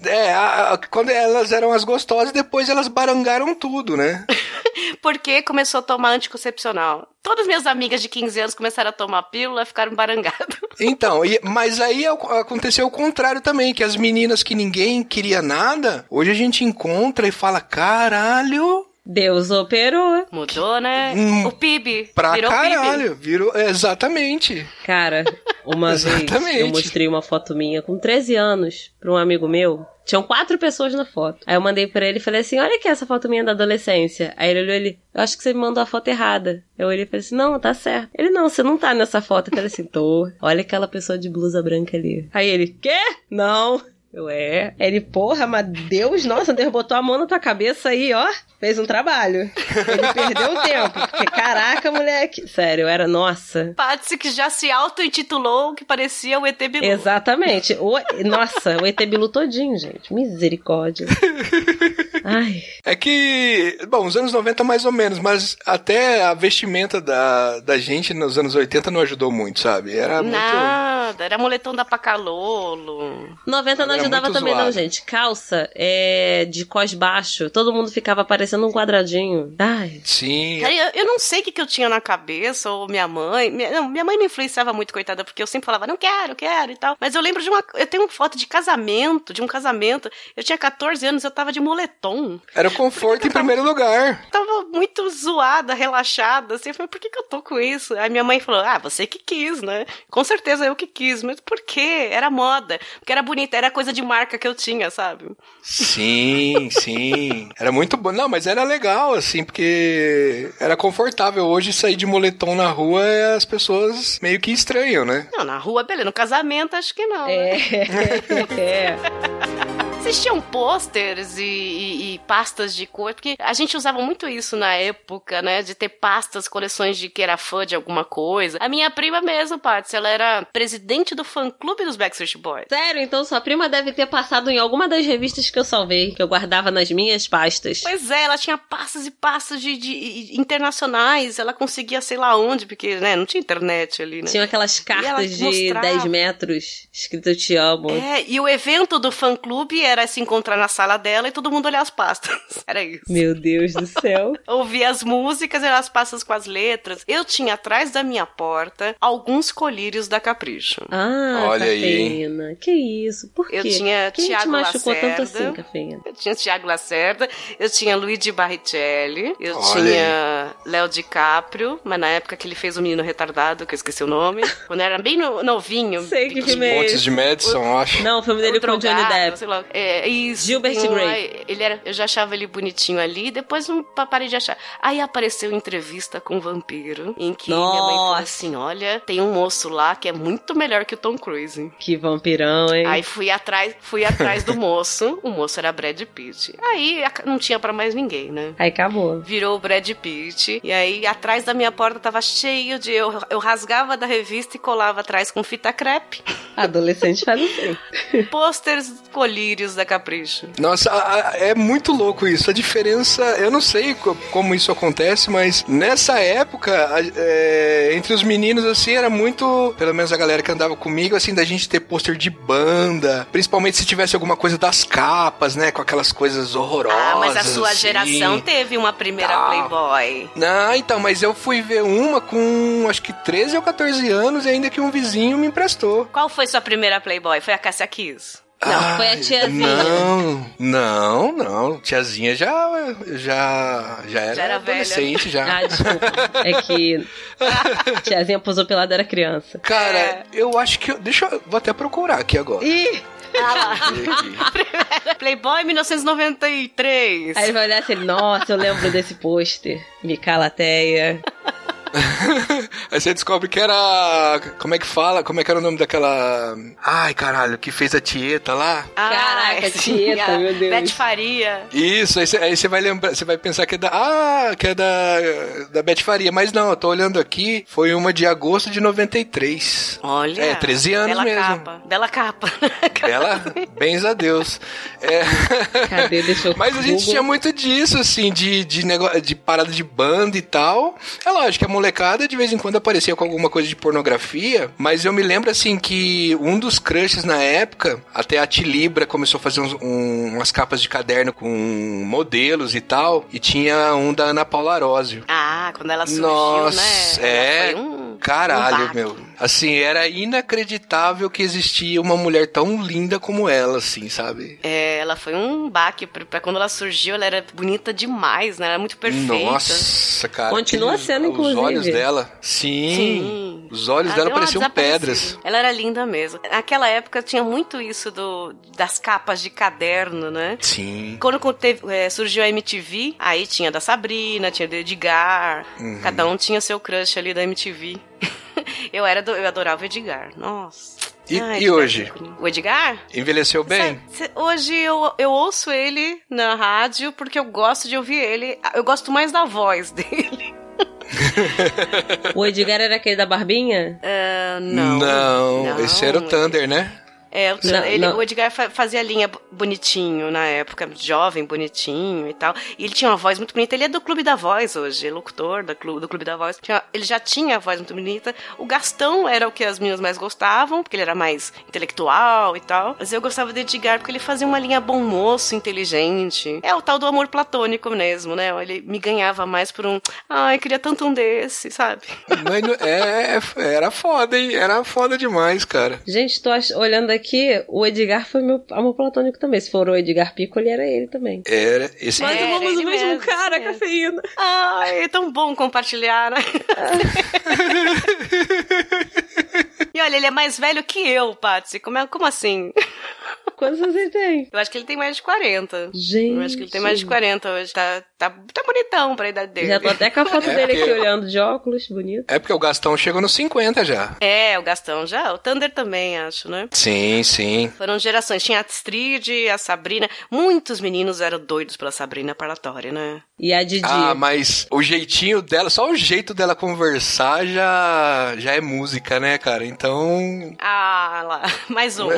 É, a- a- quando elas eram as gostosas, depois elas barangaram tudo, né? Porque começou a tomar anticoncepcional. Todas minhas amigas de 15 anos começaram a tomar pílula, ficaram barangadas. Então, e- mas aí ac- aconteceu o contrário também, que as meninas que ninguém queria nada, hoje a gente encontra e fala, caralho, Deus operou. Mudou, né? Hum, o PIB. pra virou PIB. caralho, virou, é, exatamente. Cara, uma vez eu mostrei uma foto minha com 13 anos pra um amigo meu. Tinham quatro pessoas na foto. Aí eu mandei pra ele e falei assim: Olha aqui essa foto minha da adolescência. Aí ele olhou ele, eu acho que você me mandou a foto errada. Eu olhei e falei assim: Não, tá certo. Ele, não, você não tá nessa foto. Eu falei assim: Tô. Olha aquela pessoa de blusa branca ali. Aí ele, quê? Não. Eu, é. Ele, porra, mas Deus, nossa, Deus botou a mão na tua cabeça aí, ó. Fez um trabalho. Ele perdeu um tempo. Porque, caraca, moleque. Sério, eu era, nossa. Patsy que já se auto-intitulou que parecia o ET Bilu. Exatamente. O, nossa, o ET Bilu todinho, gente. Misericórdia. Ai. É que, bom, os anos 90 mais ou menos, mas até a vestimenta da, da gente nos anos 80 não ajudou muito, sabe? Era muito. Nada, era moletom da Pacalolo. 90 nós ajudava muito também, não, zoado. gente. Calça é, de cós baixo. Todo mundo ficava parecendo um quadradinho. Ai. Sim. Cara, eu, eu não sei o que, que eu tinha na cabeça, ou minha mãe. Minha, não, minha mãe não influenciava muito, coitada, porque eu sempre falava, não quero, quero e tal. Mas eu lembro de uma. Eu tenho uma foto de casamento, de um casamento. Eu tinha 14 anos, eu tava de moletom. Era o conforto em primeiro lugar. Tava muito zoada, relaxada, assim. Eu falei, por que, que eu tô com isso? Aí minha mãe falou, ah, você que quis, né? Com certeza eu que quis. Mas por quê? Era moda. Porque era bonita, era coisa de marca que eu tinha, sabe? Sim, sim. Era muito bom. Não, mas era legal, assim, porque era confortável. Hoje sair de moletom na rua as pessoas meio que estranham, né? Não, na rua, beleza. No casamento, acho que não. né? É. Existiam pôsteres e, e- e pastas de cor, porque a gente usava muito isso na época, né? De ter pastas, coleções de que era fã de alguma coisa. A minha prima mesmo, Patsy, ela era presidente do fã-clube dos Backstreet Boys. Sério, então sua prima deve ter passado em alguma das revistas que eu salvei, que eu guardava nas minhas pastas. Pois é, ela tinha pastas e pastas de, de- internacionais, ela conseguia sei lá onde, porque, né, não tinha internet ali, né? Tinha aquelas ela cartas de mostrava. 10 metros, escrito Eu Te Amo. É, e o evento do fã-clube era se encontrar na sala dela e todo mundo olhar as pastas. Era isso. Meu Deus do céu. ouvia as músicas e as pastas com as letras. Eu tinha atrás da minha porta alguns colírios da Capricho. Ah, Olha aí. Que isso? Por quê? Eu tinha Quem te Thiago machucou tanto Lacerda. assim, cafeína? Eu tinha Tiago Lacerda, eu tinha Luigi Barrichelli, eu Olha tinha Léo DiCaprio, mas na época que ele fez o menino retardado, que eu esqueci o nome, quando era bem no- novinho. Sei que filme é Montes de Madison, eu acho. Não, o filme dele O com o Johnny drogado, Depp. sei lá. É, isso. Gilbert um- aí, Ele era, eu já achava ele bonitinho ali, depois não pa- parei de achar. Aí apareceu entrevista com o vampiro, em que minha mãe falou Nossa. assim: olha, tem um moço lá que é muito melhor que o Tom Cruise. Que vampirão, hein? Aí fui atrás, fui atrás do moço. O moço era Brad Pitt. Aí não tinha pra mais ninguém, né? Aí acabou. Virou o Brad Pitt. E aí, atrás da minha porta tava cheio de. Eu, eu rasgava da revista e colava atrás com fita crepe. Adolescente faz assim. Pôsteres colírios da Capricho. Nossa, é muito louco isso. A diferença, eu não sei co- como isso acontece, mas nessa época, é, entre os meninos, assim, era muito, pelo menos a galera que andava comigo, assim, da gente ter pôster de banda, principalmente se tivesse alguma coisa das capas, né, com aquelas coisas horrorosas. Ah, mas a sua assim. geração teve uma primeira Tal. Playboy. Não, então, mas eu fui ver uma com acho que 13 ou 14 anos e ainda que um vizinho me emprestou. Qual foi sua primeira Playboy? Foi a Cássia Kiss? Não, foi a tiazinha. Não, não, não. Tiazinha já, já, já era, Já era velha. adolescente já. Ah, desculpa. É que tiazinha posou pelada era criança. Cara, É. eu acho que eu, deixa eu vou até procurar aqui agora. Ih! Ah. Playboy 1993. Aí ele vai olhar assim, nossa, eu lembro desse pôster. Micalateia. Aí você descobre que era. Como é que fala? Como é que era o nome daquela. Ai, caralho, que fez a Tieta lá? Caraca, sim, Tieta, meu Deus. Beth Faria. Isso, aí você, aí você vai lembrar, você vai pensar que é da. Ah, que é da. Da Beth Faria. Mas não, eu tô olhando aqui, foi uma de agosto de 93. Olha. É, 13 anos bela mesmo. Capa. Bela capa. Ela, bens a Deus. É. Cadê? Deixa eu Mas a gente Google. tinha muito disso, assim, de, de, nego... de parada de banda e tal. É lógico que a molecada de vez em quando aparecia com alguma coisa de pornografia, mas eu me lembro, assim, que um dos crushes na época, até a Tilibra começou a fazer uns- um- umas capas de caderno com modelos e tal, e tinha um da Ana Paula Arósio. Ah, quando ela surgiu, Nossa, né? é. Ela foi um- Caralho, um meu. Assim, era inacreditável que existia uma mulher tão linda como ela, assim, sabe? É, ela foi um baque. Pra, quando ela surgiu, ela era bonita demais, né? Ela era muito perfeita. Nossa, cara. Continua sendo, Os inclusive. Olhos dela. Sim. Sim. Os olhos Ela dela pareciam pedras. Ela era linda mesmo. Naquela época tinha muito isso do, das capas de caderno, né? Sim. Quando teve- é, surgiu a MTV, aí tinha da Sabrina, tinha do Edgar. Uhum. Cada um tinha seu crush ali da MTV. eu era do- eu adorava o Edgar. Nossa. E- Ai, e hoje? O Edgar? Envelheceu bem? Cê- cê- hoje eu, eu ouço ele na rádio porque eu gosto de ouvir ele. Eu gosto mais da voz dele. O Edgar era aquele da barbinha? Ah, não, Não, esse era o Thunder, né? É, o, Não, ele- não. o Edgar fa- fazia linha bonitinho na época, jovem, bonitinho e tal. E ele tinha uma voz muito bonita. Ele é do Clube da Voz hoje, locutor da Clu- do Clube da Voz. Tinha- ele já tinha a voz muito bonita. O Gastão era o que as meninas mais gostavam, porque ele era mais intelectual e tal. Mas eu gostava do Edgar porque ele fazia uma linha bom moço, inteligente. É o tal do amor platônico mesmo, né? Ele me ganhava mais por um. Ai, queria tanto um desse, sabe? Mas não- é, é- era foda, hein? Era foda demais, cara. Gente, tô olhando aqui, o Edgar foi meu amor platônico também. Se for o Edgar Piccoli, era ele também. Era esse. Mas É, amamos o mesmo mesmo, cara, é. cafeína. Ai, é tão bom compartilhar, né? e olha, ele é mais velho que eu, Patsy. Como, é, como assim? Quantos anos ele tem? Eu acho que ele tem mais de 40. Gente. Eu acho que ele tem mais de 40 hoje. Tá, tá, tá bonitão pra idade dele. Já tô até com a foto É, dele aqui porque- olhando de óculos, bonito. É porque o Gastão chegou nos 50 já. É, o Gastão já. O Thunder também, acho, né? Sim, sim. Foram gerações. Tinha a Astrid, a Sabrina. Muitos meninos eram doidos pela Sabrina Parlatória, né? E a Didi. Ah, mas o jeitinho dela, só o jeito dela conversar já, já é música, né, cara? Então, Ah, lá. Mais um.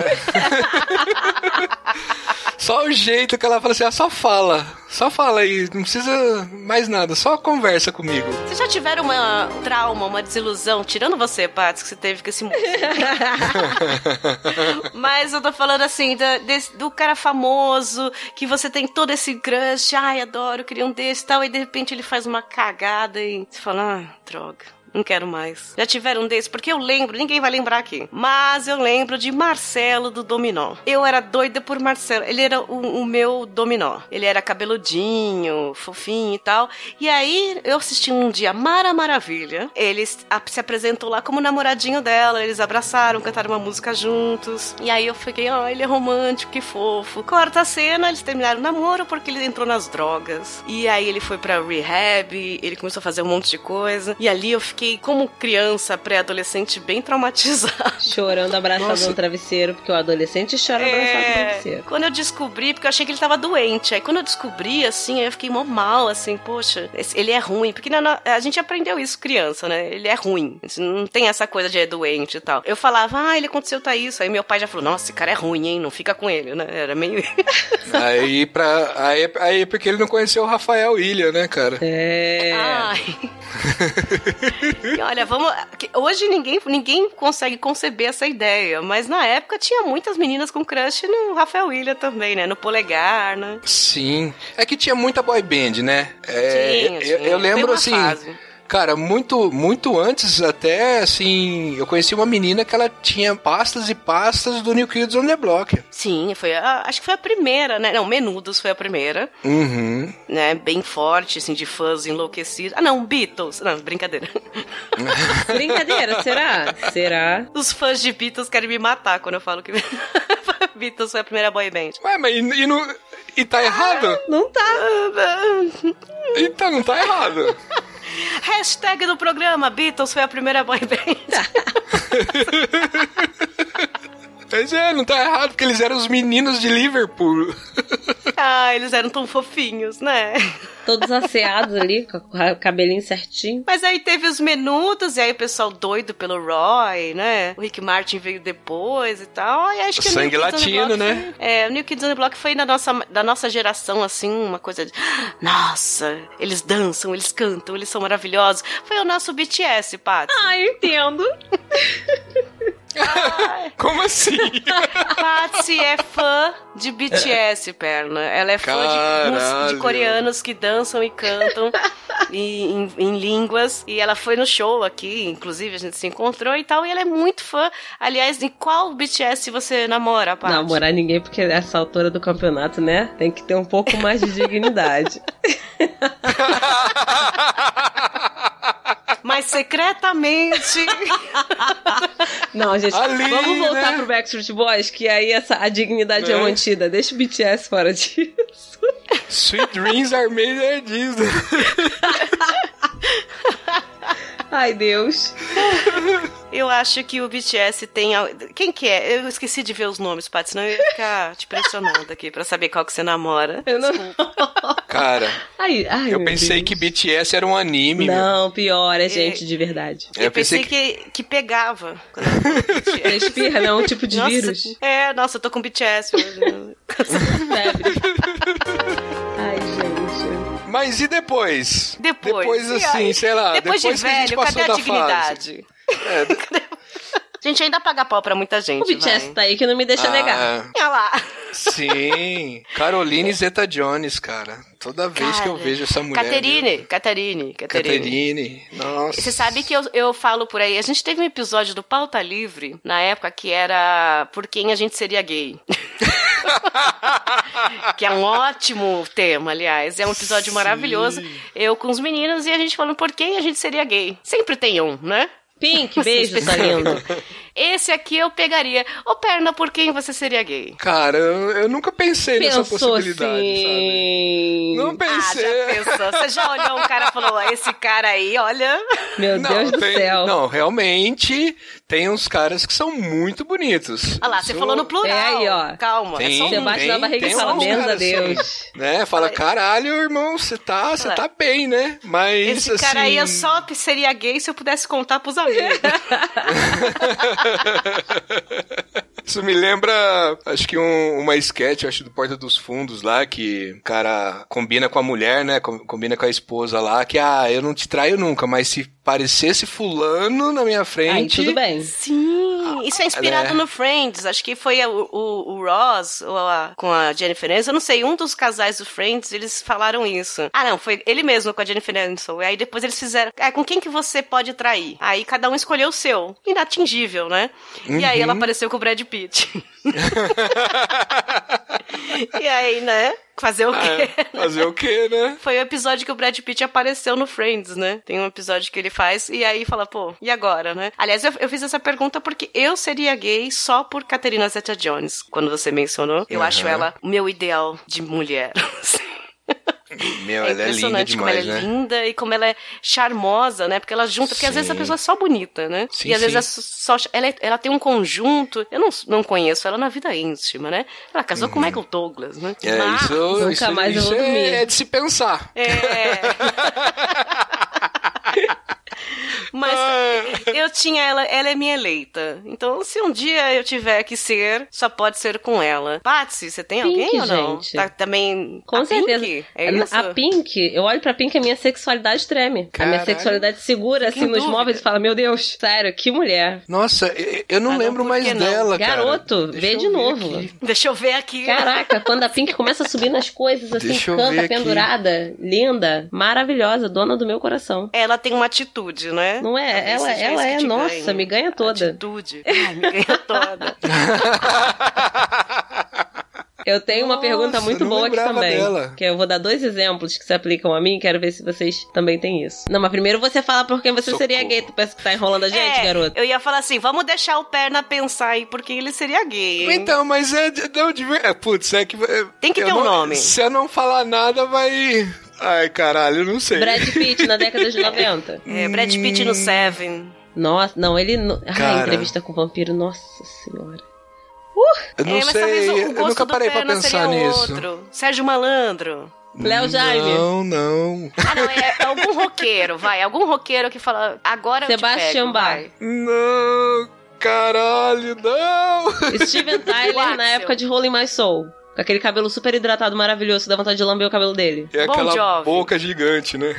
só o jeito que ela fala assim, ah, só fala. Só fala aí, não precisa mais nada, só conversa comigo. Vocês já tiveram uma um trauma, uma desilusão, tirando você, Patsy, que você teve com esse moço? Mas eu tô falando assim, da- desse- do cara famoso, que você tem todo esse crush, ai, adoro, queria um desse e tal, e de repente ele faz uma cagada e você fala, ah, droga. Não quero mais. Já tiveram um desses? Porque eu lembro, ninguém vai lembrar aqui. Mas eu lembro de Marcelo do Dominó. Eu era doida por Marcelo. Ele era o, o meu dominó. Ele era cabeludinho, fofinho e tal. E aí eu assisti um dia Mara Maravilha. Ele se apresentou lá como namoradinho dela. Eles abraçaram, cantaram uma música juntos. E aí eu fiquei, ó, ele é romântico, que fofo. Corta a cena, eles terminaram o namoro porque ele entrou nas drogas. E aí ele foi pra rehab, ele começou a fazer um monte de coisa. E ali eu fiquei, como criança, pré-adolescente, bem traumatizada. Chorando abraçado Nossa. no travesseiro, porque o adolescente chora abraçado no É, travesseiro. quando eu descobri, porque eu achei que ele tava doente. Aí quando eu descobri, assim, aí eu fiquei mó mal, assim, poxa, esse- ele é ruim. Porque na a gente aprendeu isso criança, né? Ele é ruim. Não tem essa coisa de é doente e tal. Eu falava, ah, ele aconteceu, tá isso. Aí meu pai já falou, nossa, esse cara é ruim, hein? Não fica com ele, né? Era meio. Aí, pra, aí, aí porque ele não conheceu o Rafael Ilha, né, cara? É. Ai. E olha, vamos. Hoje ninguém, ninguém consegue conceber essa ideia, mas na época tinha muitas meninas com crush no Rafael William também, né? No polegar, né? Sim. É que tinha muita boy band, né? É, Tinha, eu, tinha. eu lembro assim. fase. Cara, muito, muito antes até, assim, eu conheci uma menina que ela tinha pastas e pastas do New Kids on the Block. Sim, foi a, acho que foi a primeira, né? Não, Menudos foi a primeira, Uhum. né? Bem forte, assim, de fãs enlouquecidos. Ah, não, Beatles. Não, brincadeira. Brincadeira, será? Será? Os fãs de Beatles querem me matar quando eu falo que Beatles foi a primeira boy band. Ué, mas e, e, não- e tá errado? Não tá. Então não tá errado. Hashtag do programa, Beatles foi a primeira boy band. Mas é, não tá errado, porque eles eram os meninos de Liverpool. ah, eles eram tão fofinhos, né? Todos asseados ali, com o cabelinho certinho. Mas aí teve os menudos, e aí o pessoal doido pelo Roy, né? O Rick Martin veio depois e tal. E acho que o Sangue New Kids on the latino, Block né? foi- é, o New Kids on the Block foi da nossa, da nossa geração, assim, uma coisa de... Nossa, eles dançam, eles cantam, eles são maravilhosos. Foi o nosso BTS, Pat. Ah, eu entendo. Como assim? Patsy é fã de BTS, perna. Ela é fã de, de coreanos que dançam e cantam e- em, em línguas. E ela foi no show aqui, inclusive a gente se encontrou e tal. E ela é muito fã. Aliás, em qual BTS você namora, Patsy? Namorar ninguém, porque nessa altura do campeonato, né? Tem que ter um pouco mais de dignidade. Mas secretamente. Não, gente, Ali, vamos voltar né? pro Backstreet Boys, que aí essa, a dignidade é Né? mantida. Deixa o BTS fora disso. Sweet dreams are made of Disney. Ai, Deus. Eu acho que o BTS tem. Quem que é? Eu esqueci de ver os nomes, Paty, senão eu ia ficar te pressionando aqui pra saber qual que você namora. Eu não. Cara, Ai, ai, eu meu pensei Deus. que BTS era um anime. meu. Não, pior, é gente de verdade. Eu, pensei que... que pegava. quando eu falei BTS. Você espirra, não, um tipo de Nossa, vírus. É, nossa, eu tô com BTS hoje. Ai, gente. Mas e depois? Depois. Depois, assim, aí? sei lá, Depois, depois, de que a gente velho, passou cadê a da fase. É, A gente ainda paga pau pra muita gente. O BTS vai. tá aí que não me deixa negar. ah, Olha lá. sim. Caroline Zeta Jones, cara. Toda vez que eu Cara, vejo essa mulher. Caterine, Caterine, Caterine. Caterine. Nossa. Você sabe que eu, eu falo por aí, a gente teve um episódio do Pauta Livre, na época, que era por quem a gente seria gay. que é um ótimo tema, aliás. É um episódio Sim. maravilhoso. Eu com os meninos e a gente falando por quem a gente seria gay. Sempre tem um, né? Pink, beijo, tá lindo. Esse aqui eu pegaria. Ô, Perna, por quem você seria gay? Cara, eu, eu nunca pensei nessa Pensou possibilidade, sabe? sim. Não Ah, pensei. já pensou? Você já olhou um cara e falou, esse cara aí, olha... Meu Deus do tem- céu. Não, realmente tem uns caras que são muito bonitos. Olha lá, você Isso- falou no plural. É aí, ó. Calma, Tem, é só Você um. bate tem- na barriga e tem fala, Deus. assim, né? Fala, caralho, irmão, você tá, você tá bem, né? Mas Esse cara aí eu assim, só seria gay se eu pudesse contar pros amigos. Isso me lembra, acho que um- uma sketch, acho do Porta dos Fundos lá, que o cara combina com a mulher, né? com- Combina com a esposa lá, que, ah, eu não te traio nunca, mas se parecesse fulano na minha Aí, frente... tudo bem. Sim, isso é inspirado né? no Friends. Acho que foi o, o, o Ross ou a- com a Jennifer Aniston. Eu não sei, um dos casais do Friends, eles falaram isso. Ah, não, foi ele mesmo com a Jennifer Aniston. E aí depois eles fizeram, ah, com quem que você pode trair? Aí cada um escolheu o seu. Inatingível, né? E aí ela apareceu com o Brad Pitt. e aí, né? Fazer o quê? É, fazer o quê, né? Foi o episódio que o Brad Pitt apareceu no Friends, né? Tem um episódio que ele faz e aí fala, pô, e agora, né? Aliás, eu, eu fiz essa pergunta porque eu seria gay só por Caterina Zeta-Jones, quando você mencionou. Eu Aham. acho ela o meu ideal de mulher. Meu, é ela é linda impressionante como demais, ela é né? linda e como ela é charmosa, né? Porque ela junta, porque às vezes a pessoa é só bonita, né? Sim, e às vezes sim. é só ela, é- ela tem um conjunto. Eu não, não conheço ela na vida íntima, né? Ela casou com Michael Douglas, né? Uhum. É, Mas- isso, Nunca isso, mais eu isso vou é, dormir. é de se pensar. É. Mas Ah. eu tinha ela, ela é minha eleita. Então, se um dia eu tiver que ser, só pode ser com ela. Patsy, você tem Pink, alguém ou não? gente. Tá, também. Com a certeza. Pink? É isso? A Pink, eu olho pra Pink e a minha sexualidade treme. A minha Caralho. sexualidade segura, assim, nos dúvida. móveis e fala, meu Deus, sério, que mulher. Nossa, eu, eu não Ah, não, lembro por mais não? dela, cara. Garoto, vê de novo. aqui. Deixa eu ver aqui. Caraca, quando a Pink começa a subir nas coisas, assim, Deixa canta pendurada, linda, maravilhosa, dona do meu coração. Ela tem uma atitude, né? Não é? Talvez Ela, ela é, nossa, ganhe. me ganha toda. Atitude. Ai, me ganha toda. Eu tenho uma Nossa, pergunta muito não boa aqui também. dela. Que eu vou dar dois exemplos que se aplicam a mim, quero ver se vocês também têm isso. Não, mas primeiro você fala por quem você Socorro. seria gay. Tu pensa que tá enrolando a gente, é, garoto? eu ia falar assim, vamos deixar o Perna pensar aí, porque ele seria gay, hein? Então, mas é. de- Não, de é, Putz, é que. é, Tem que ter um não- nome. Se eu não falar nada, vai. Ai, caralho, eu não sei. Brad Pitt na década de 90. É, Brad Pitt Hum. no Seven. Nossa, não, ele. no- Ah, Cara. entrevista com o vampiro, nossa senhora. Eu não é, sei. o, o eu nunca parei pra pensar nisso. outro. Sérgio Malandro. Léo Jaime. Não, não. Ah, não, é, é algum roqueiro, vai. Algum roqueiro que fala, agora eu Sebastian pego, Bach. Não, caralho, não. Steven Tyler na época de Rolling My Soul. Com aquele cabelo super hidratado, maravilhoso, dá vontade de lamber o cabelo dele. É aquela Jovi. boca gigante, né?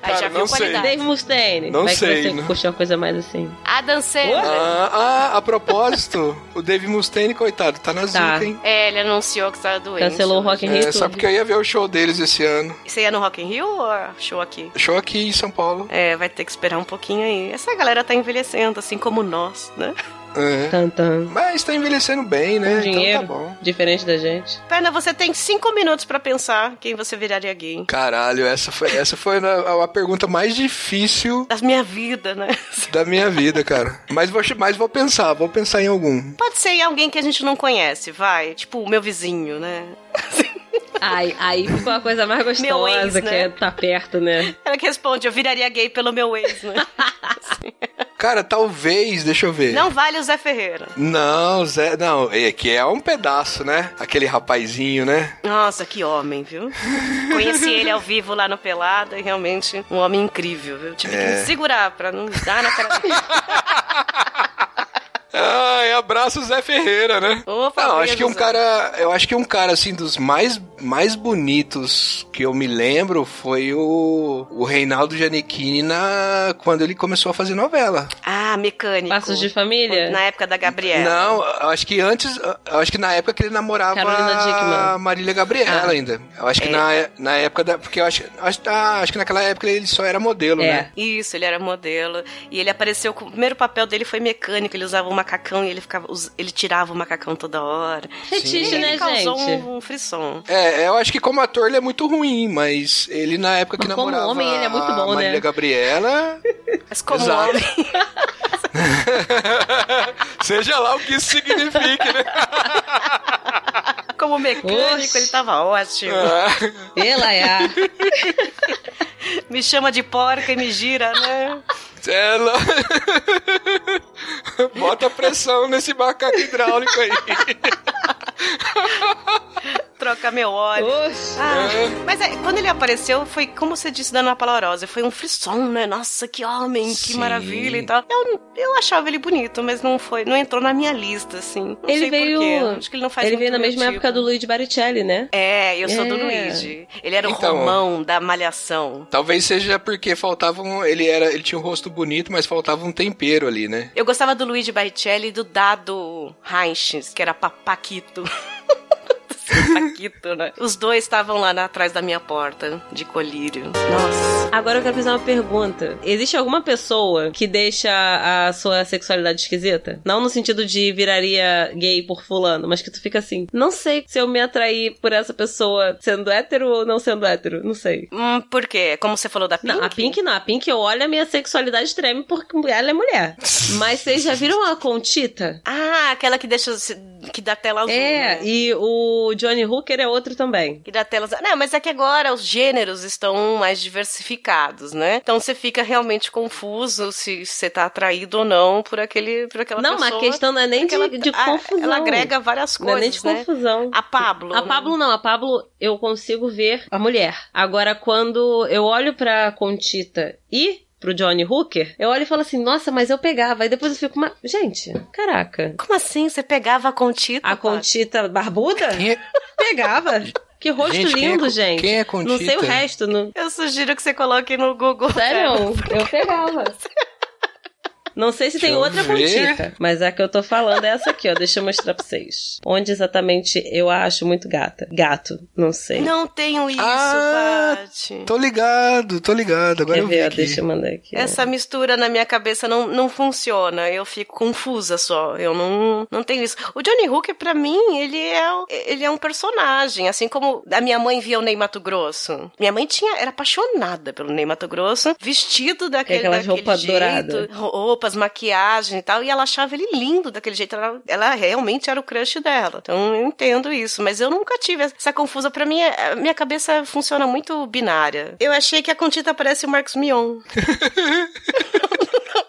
Aí Cara, já viu não sei. qualidade. Dave Mustaine. Não Vai sei, que você né? curte uma coisa mais assim. Adam Sandler. Ah, ah, a propósito, o Dave Mustaine, coitado, tá na Tá. zica, hein? É, ele anunciou que estava doente. Cancelou o Rock in Rio É, tudo. só porque eu ia ver o show deles esse ano. Você ia no Rock in Rio ou show aqui? Show aqui em São Paulo. É, vai ter que esperar um pouquinho aí. Essa galera tá envelhecendo, assim como nós, né? É. Tan, tan. Mas tá envelhecendo bem, né? Com dinheiro, Então tá bom. diferente da gente. Perna, você tem cinco minutos pra pensar quem você viraria gay. Caralho, essa foi, essa foi a, a pergunta mais difícil Da minha vida, né? da minha vida, cara. Mas vou, mas vou pensar, vou pensar em algum. Pode ser alguém que a gente não conhece, vai. Tipo, o meu vizinho, né? Aí, aí ficou a coisa mais gostosa, ex, que né? é tá perto, né? Ela que responde, eu viraria gay pelo meu ex, né? Cara, talvez, deixa eu ver. Não vale o Zé Ferreira. Não, Zé, não, é que é um pedaço, né? Aquele rapazinho, né? Nossa, que homem, viu? Conheci ele ao vivo lá no Pelada e realmente um homem incrível, viu? Tive que É. me segurar pra não dar na cara dele. Ai, abraço Zé Ferreira, né? Opa, não, acho que um Zé. cara, eu acho que um cara assim dos mais mais bonitos que eu me lembro foi o, o Reinaldo Giannichini na quando ele começou a fazer novela. Ah, mecânico. Passos de família? Na época da Gabriela. Não, eu acho que antes, eu acho que na época que ele namorava Carolina a Marília Gabriela Ah. ainda. Eu acho que É. na, na época da, porque eu acho, acho, ah, acho que naquela época ele só era modelo, É. né? Isso, ele era modelo. E ele apareceu com. O primeiro papel dele foi mecânico. Ele usava um macacão e ele ficava. Ele tirava o macacão toda hora. Fetiche, ele né, causou gente? um, um frisson. É, eu acho que como ator ele é muito ruim, mas ele na época que Mas como namorava homem, ele é muito a bom, né? Marília Gabriela, Mas como Exato. homem. seja lá o que isso signifique, né? Como mecânico, Oxe. ele tava ótimo. Ela é. Me chama de porca e me gira, né? Ela... Bota pressão nesse macaco hidráulico aí. Troca meu óleo. Oxe. Ah, mas é, quando ele apareceu, foi como você disse da Ana Paula Rosa, foi um frisson, né? Nossa, que homem, que Sim. maravilha e tal. Eu, eu achava ele bonito, mas não foi, não entrou na minha lista, assim. Não Ele sei veio. por quê. Acho que ele não faz ele muito veio na mesma tipo. época do Luigi Baricelli, né? É, eu sou do É. Luigi. Ele era o Então. Romão da Malhação. Talvez seja porque faltava um, ele era, ele tinha um rosto bonito, mas faltava um tempero ali, né? Eu gostava do Luigi Baricelli e do Dado Heinz, que era Pa- Paquito. Paquito, né? Os dois estavam lá na- atrás da minha porta, de colírio. Nossa. Agora eu quero fazer uma pergunta. Existe alguma pessoa que deixa a sua sexualidade esquisita? Não no sentido de viraria gay por fulano, mas que tu fica assim, não sei se eu me atrair por essa pessoa sendo hétero ou não sendo hétero, não sei. Hum, por quê? Como você falou da Pink? Não, a Pink não. A Pink olha a minha sexualidade treme porque ela é mulher. Mas vocês já viram a Contita? Ah, aquela que deixa. Que dá tela azul. É, né? e o Johnny Hooker é outro também. Que dá tela azul. Não, mas é que agora os gêneros estão mais diversificados, né? Então você fica realmente confuso se você tá atraído ou não por aquele por aquela não, pessoa. mas a questão não é nem porque ela- de, de confusão. Ela agrega várias Não é coisas, nem de né? confusão. A Pablo. A Pablo não, a Pablo eu consigo ver a mulher. Agora, quando eu olho pra Contita e pro Johnny Hooker, eu olho e falo assim, nossa, mas eu pegava. E depois eu fico, mas, gente, caraca. Como assim? Você pegava a Contita? A? Contita barbuda? Quem é, Pegava. Que rosto Gente, quem é lindo, gente. quem é Não sei o Contita? resto. Não... Eu sugiro que você coloque no Google. Sério, eu pegava. Não sei se tem Deixa eu outra. Contita, mas a que eu tô falando é essa aqui, ó. Deixa eu mostrar pra vocês. Onde exatamente eu acho muito gata. Gato, não sei. Não tenho isso, Ah, Paty. Tô ligado, tô ligado. Agora Quer eu vi ver? ó, aqui. Deixa eu mandar aqui. ó. Essa mistura na minha cabeça não, não funciona. Eu fico confusa só. Eu não, não tenho isso. O Johnny Hooker, pra mim, ele é, ele é um personagem. Assim como a minha mãe via o Ney Mato Grosso. Minha mãe tinha, era apaixonada pelo Ney Mato Grosso, vestido daquele, aquelas daquele roupas jeito. douradas. Roupas, maquiagem e tal. E ela achava ele lindo daquele jeito. Ela, ela realmente era o crush dela. Então eu entendo isso. Mas eu nunca tive essa confusa. Pra mim, a minha cabeça funciona muito binária. Eu achei que a Contita parece o Marcos Mion.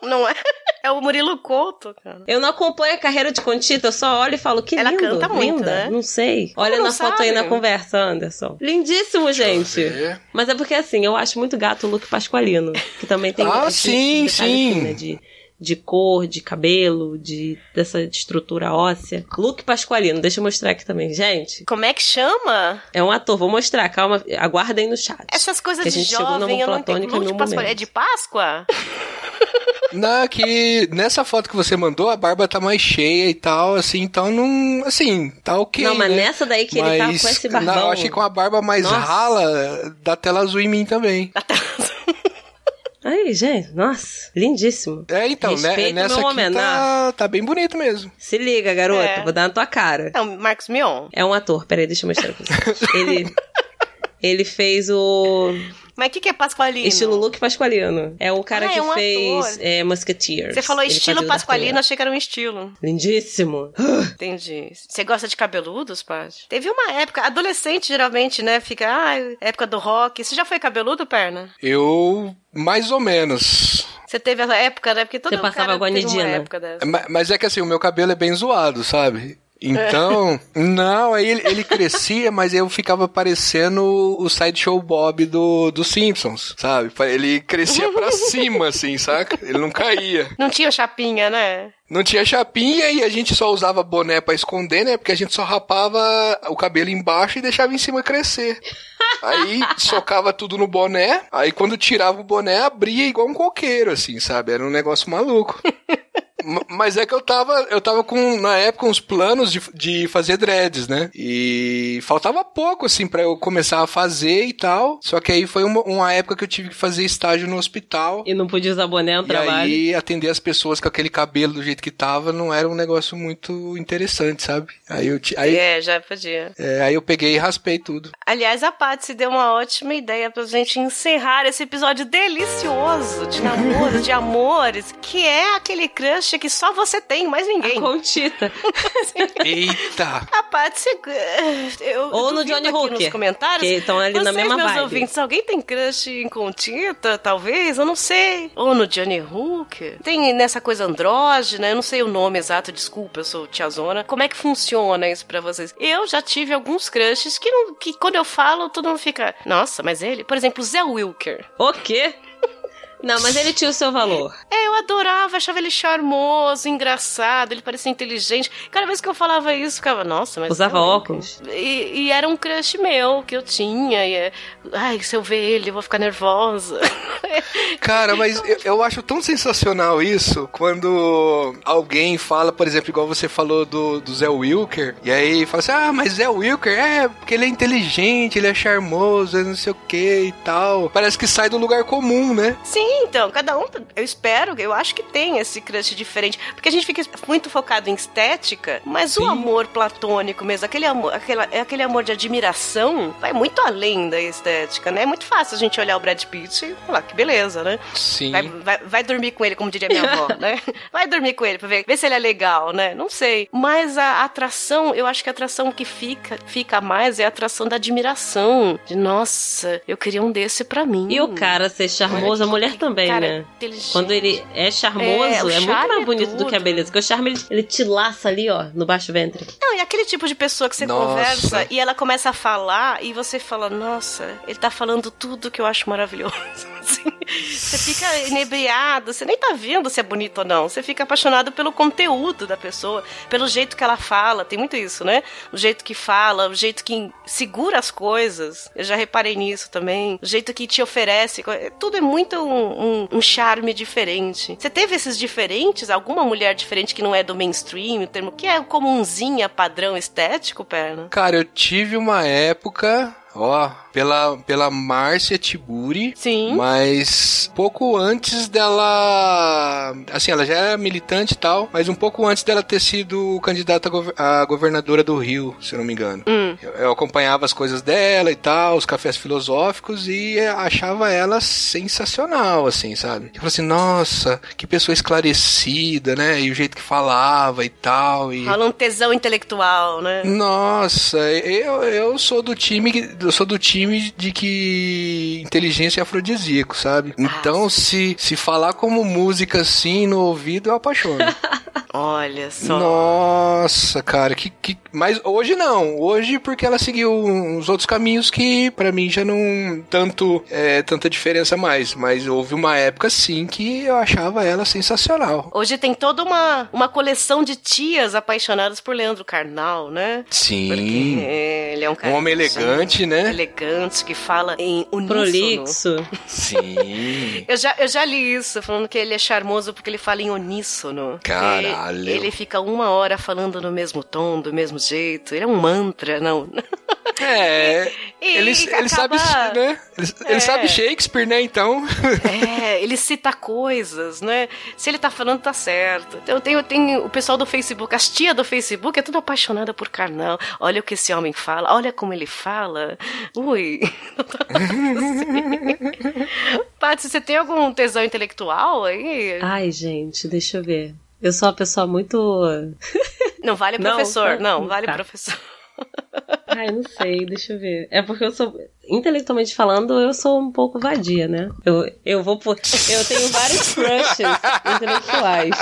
Não é? É o Murilo Couto, cara. Eu não acompanho a carreira de Contita, eu só olho e falo que Ela lindo, canta muito, linda. né? Não sei. Como Olha não na foto aí sabe? na conversa, Anderson. Lindíssimo, gente. Mas é porque assim, eu acho muito gato o Luke Pasqualino, que também tem Ah, sim, sim. assim, né, de de cor, de cabelo, de dessa estrutura óssea. Luke Pasqualino, deixa eu mostrar aqui também, gente. Como é que chama? É um ator, vou mostrar, calma, aguardem no chat. Essas coisas Que a de gente chegou no jovem, eu não entendo. Pascoal, momento. é de Páscoa? Na, que nessa foto que você mandou, a barba tá mais cheia e tal, assim, então não. Assim, tá ok. Não, mas né? nessa daí que ele tá com esse barbão. Não, eu acho que com a barba mais Nossa. rala, dá tela azul em mim também. Aí, gente, nossa, lindíssimo. É, então, né, Respeita o nessa meu momento, tá, tá bem bonito mesmo. Se liga, garota, É. vou dar na tua cara. É o Marcos Mion. É um ator, peraí, deixa eu mostrar pra vocês. ele, ele fez o. Mas o que, que é Pasqualino? Estilo Luke Pasqualino. É o cara Ah, é que um fez é, Musketeers. Você falou estilo Pasqualino, achei que era um estilo. Lindíssimo. Entendi. Você gosta de cabeludos, Paty? Teve uma época, adolescente geralmente, né? Fica, ah, época do rock. Você já foi cabeludo, perna? Eu, mais ou menos. Você teve essa época, né? Porque todo Você passava cara teve uma época dessa. Ma- Mas é que assim, o meu cabelo é bem zoado, sabe? Então, não, aí ele, ele crescia, mas eu ficava parecendo o Sideshow Bob do, do Simpsons, sabe? Ele crescia pra cima, assim, saca? Ele não caía. Não tinha chapinha, né? Não tinha chapinha e a gente só usava boné pra esconder, né? Porque a gente só rapava o cabelo embaixo e deixava em cima crescer. Aí socava tudo no boné, aí quando tirava o boné abria igual um coqueiro, assim, sabe? Era um negócio maluco. Mas é que eu tava, eu tava com, na época, uns planos de, de fazer dreads, né? E faltava pouco, assim, pra eu começar a fazer e tal. Só que aí foi uma, uma época que eu tive que fazer estágio no hospital. E não podia usar boné no E trabalho. aí, atender as pessoas com aquele cabelo do jeito que tava não era um negócio muito interessante, sabe? Aí eu, aí, É, já podia. é, aí eu peguei e raspei tudo. Aliás, a Patsy deu uma ótima ideia pra gente encerrar esse episódio delicioso de namoro, de amores, que é aquele crush que só você tem, mais ninguém. Contita. Eita! A Patsy. Eu Ou no Johnny aqui Hooker, Nos comentários. que estão ali na Vocês, mesma meus vibe. ouvintes, alguém tem crush em Contita, talvez? Eu não sei. Ou no Johnny Hooker. Tem nessa coisa andrógena, eu não sei o nome exato, desculpa, eu sou tiazona. Como é que funciona isso pra vocês? Eu já tive alguns crushes que, não, que quando eu falo, todo mundo fica. Nossa, mas ele. Por exemplo, Zé Wilker. O quê? Não, mas ele tinha o seu valor. É, eu adorava, achava ele charmoso, engraçado, ele parecia inteligente. Cada vez que eu falava isso, ficava, nossa, mas. Usava realmente- óculos. E, e era um crush meu que eu tinha. E, é, ai, se eu ver ele, eu vou ficar nervosa. Cara, mas eu, eu acho tão sensacional isso quando alguém fala, por exemplo, igual você falou do, do Zé Wilker, e aí fala assim: ah, mas Zé Wilker é porque ele é inteligente, ele é charmoso, ele não sei o que e tal. Parece que sai do lugar comum, né? Sim, então, cada um, eu espero, eu acho que tem esse crush diferente. Porque a gente fica muito focado em estética, mas o Sim. amor platônico mesmo, aquele amor, aquela, é aquele amor de admiração, vai muito além da estética, né? É muito fácil a gente olhar o Brad Pitt e falar que beleza, né? Sim. Vai, vai, vai dormir com ele, como diria minha avó, né? Vai dormir com ele pra ver, ver se ele é legal, né? Não sei. Mas a atração, eu acho que a atração que fica, fica mais é a atração da admiração. De, nossa, eu queria um desse pra mim. E o cara ser charmoso, a mulher também, cara né? inteligente. Quando ele é charmoso, É, é, muito mais é bonito do que a beleza. Porque o charme, ele, ele te laça ali, ó, no baixo ventre. Não, e aquele tipo de pessoa que você Nossa. conversa e ela começa a falar e você fala, nossa, ele tá falando tudo que eu acho maravilhoso. Assim, você fica inebriado, você nem tá vendo se é bonito ou não. Você fica apaixonado pelo conteúdo da pessoa, pelo jeito que ela fala. Tem muito isso, né? O jeito que fala, o jeito que segura as coisas. Eu já reparei nisso também. O jeito que te oferece. Tudo é muito um, um- um charme diferente. Você teve esses diferentes? Alguma mulher diferente que não é do mainstream, o termo que é comunzinha, padrão estético, perna? Cara, eu tive uma época, ó, pela, pela Márcia Tiburi. Sim. Mas pouco antes dela. Assim, ela já era militante e tal, mas um pouco antes dela ter sido candidata a, gover- a governadora do Rio, se eu não me engano. Hum. Eu, eu acompanhava as coisas dela e tal, os cafés filosóficos, e achava ela sensacional, assim, sabe? Eu falei assim, nossa, que pessoa esclarecida, né? E o jeito que falava e tal. E... Rola um tesão intelectual, né? Nossa, eu, eu sou do time eu sou do time de que inteligência é afrodisíaco, sabe? Então se se falar como música assim no ouvido eu apaixono. Olha só. Nossa, cara, que, que mas hoje não, hoje porque ela seguiu uns outros caminhos que pra mim já não tanto é, tanta diferença mais, mas houve uma época sim que eu achava ela sensacional. Hoje tem toda uma, uma coleção de tias apaixonadas por Leandro Carnal, né? Sim. Porque ele é um cara. Um homem elegante, né? Elegante, que fala em uníssono. Prolixo. Sim. Eu já, eu já li isso, falando que ele é charmoso porque ele fala em uníssono. Caralho. Ele, ele fica uma hora falando no mesmo tom, do mesmo jeito. Ele é um mantra, não. É. E- ele e ele sabe, acaba- né? Ele, ele É. sabe Shakespeare, né? Então. É, ele cita coisas, né? Se ele tá falando, tá certo. Então tem, tem o pessoal do Facebook, as tia do Facebook é tudo apaixonada por Karnal. Olha o que esse homem fala, olha como ele fala. Ui. Paty, você tem algum tesão intelectual aí? Ai, gente, deixa eu ver. Eu sou uma pessoa muito. Não vale Não, professor, tá- não, vale tá. professor. Ai, não sei, deixa eu ver. É porque eu sou. Intelectualmente falando, eu sou um pouco vadia, né? Eu, eu vou por. Eu tenho vários crushes intelectuais.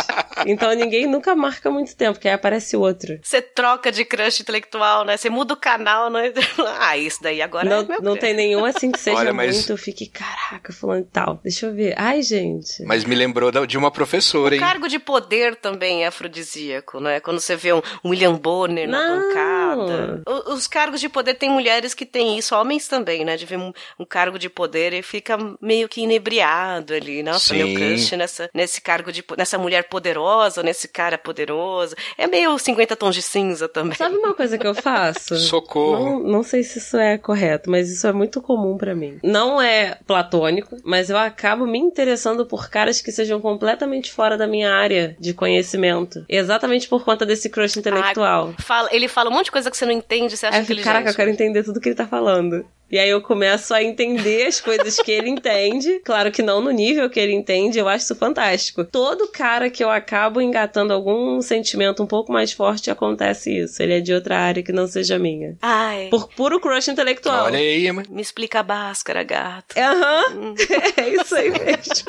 Então ninguém nunca marca muito tempo, porque aí aparece outro. Você troca de crush intelectual, né? Você muda o canal, né? Ah, isso daí agora é Não, meu não crush. tem nenhum assim que seja Olha, mas- muito, eu fique, caraca, fulano e tal. Deixa eu ver. Ai, gente. Mas me lembrou de uma professora, O hein? cargo de poder também é afrodisíaco, né? Quando você vê um William Bonner na Não. bancada. O- Os cargos de poder tem mulheres que têm isso, homens também, né? De ver um, um cargo de poder e fica meio que inebriado ali. Nossa, Sim. meu crush nessa, nesse cargo de nessa mulher poderosa, nesse cara poderoso. É meio 50 tons de cinza também. Sabe uma coisa que eu faço? Socorro. Não, não sei se isso é correto, mas isso é muito comum pra mim. Não é platônico, mas eu acabo me interessando por caras que sejam completamente fora da minha área de conhecimento. Exatamente por conta desse crush intelectual. Ah, fala- ele fala um monte de coisa que você não entende, você acha Aí fico, inteligente. caraca, eu quero entender tudo que ele tá falando. E aí eu começo a entender as coisas que ele entende. Claro que não no nível que ele entende, eu acho isso fantástico. Todo cara que eu acabo engatando algum sentimento um pouco mais forte, acontece isso. Ele é de outra área que não seja minha. Ai, Por puro crush intelectual. Olha aí, mas. me explica a báscara, gato. Aham, é isso aí mesmo.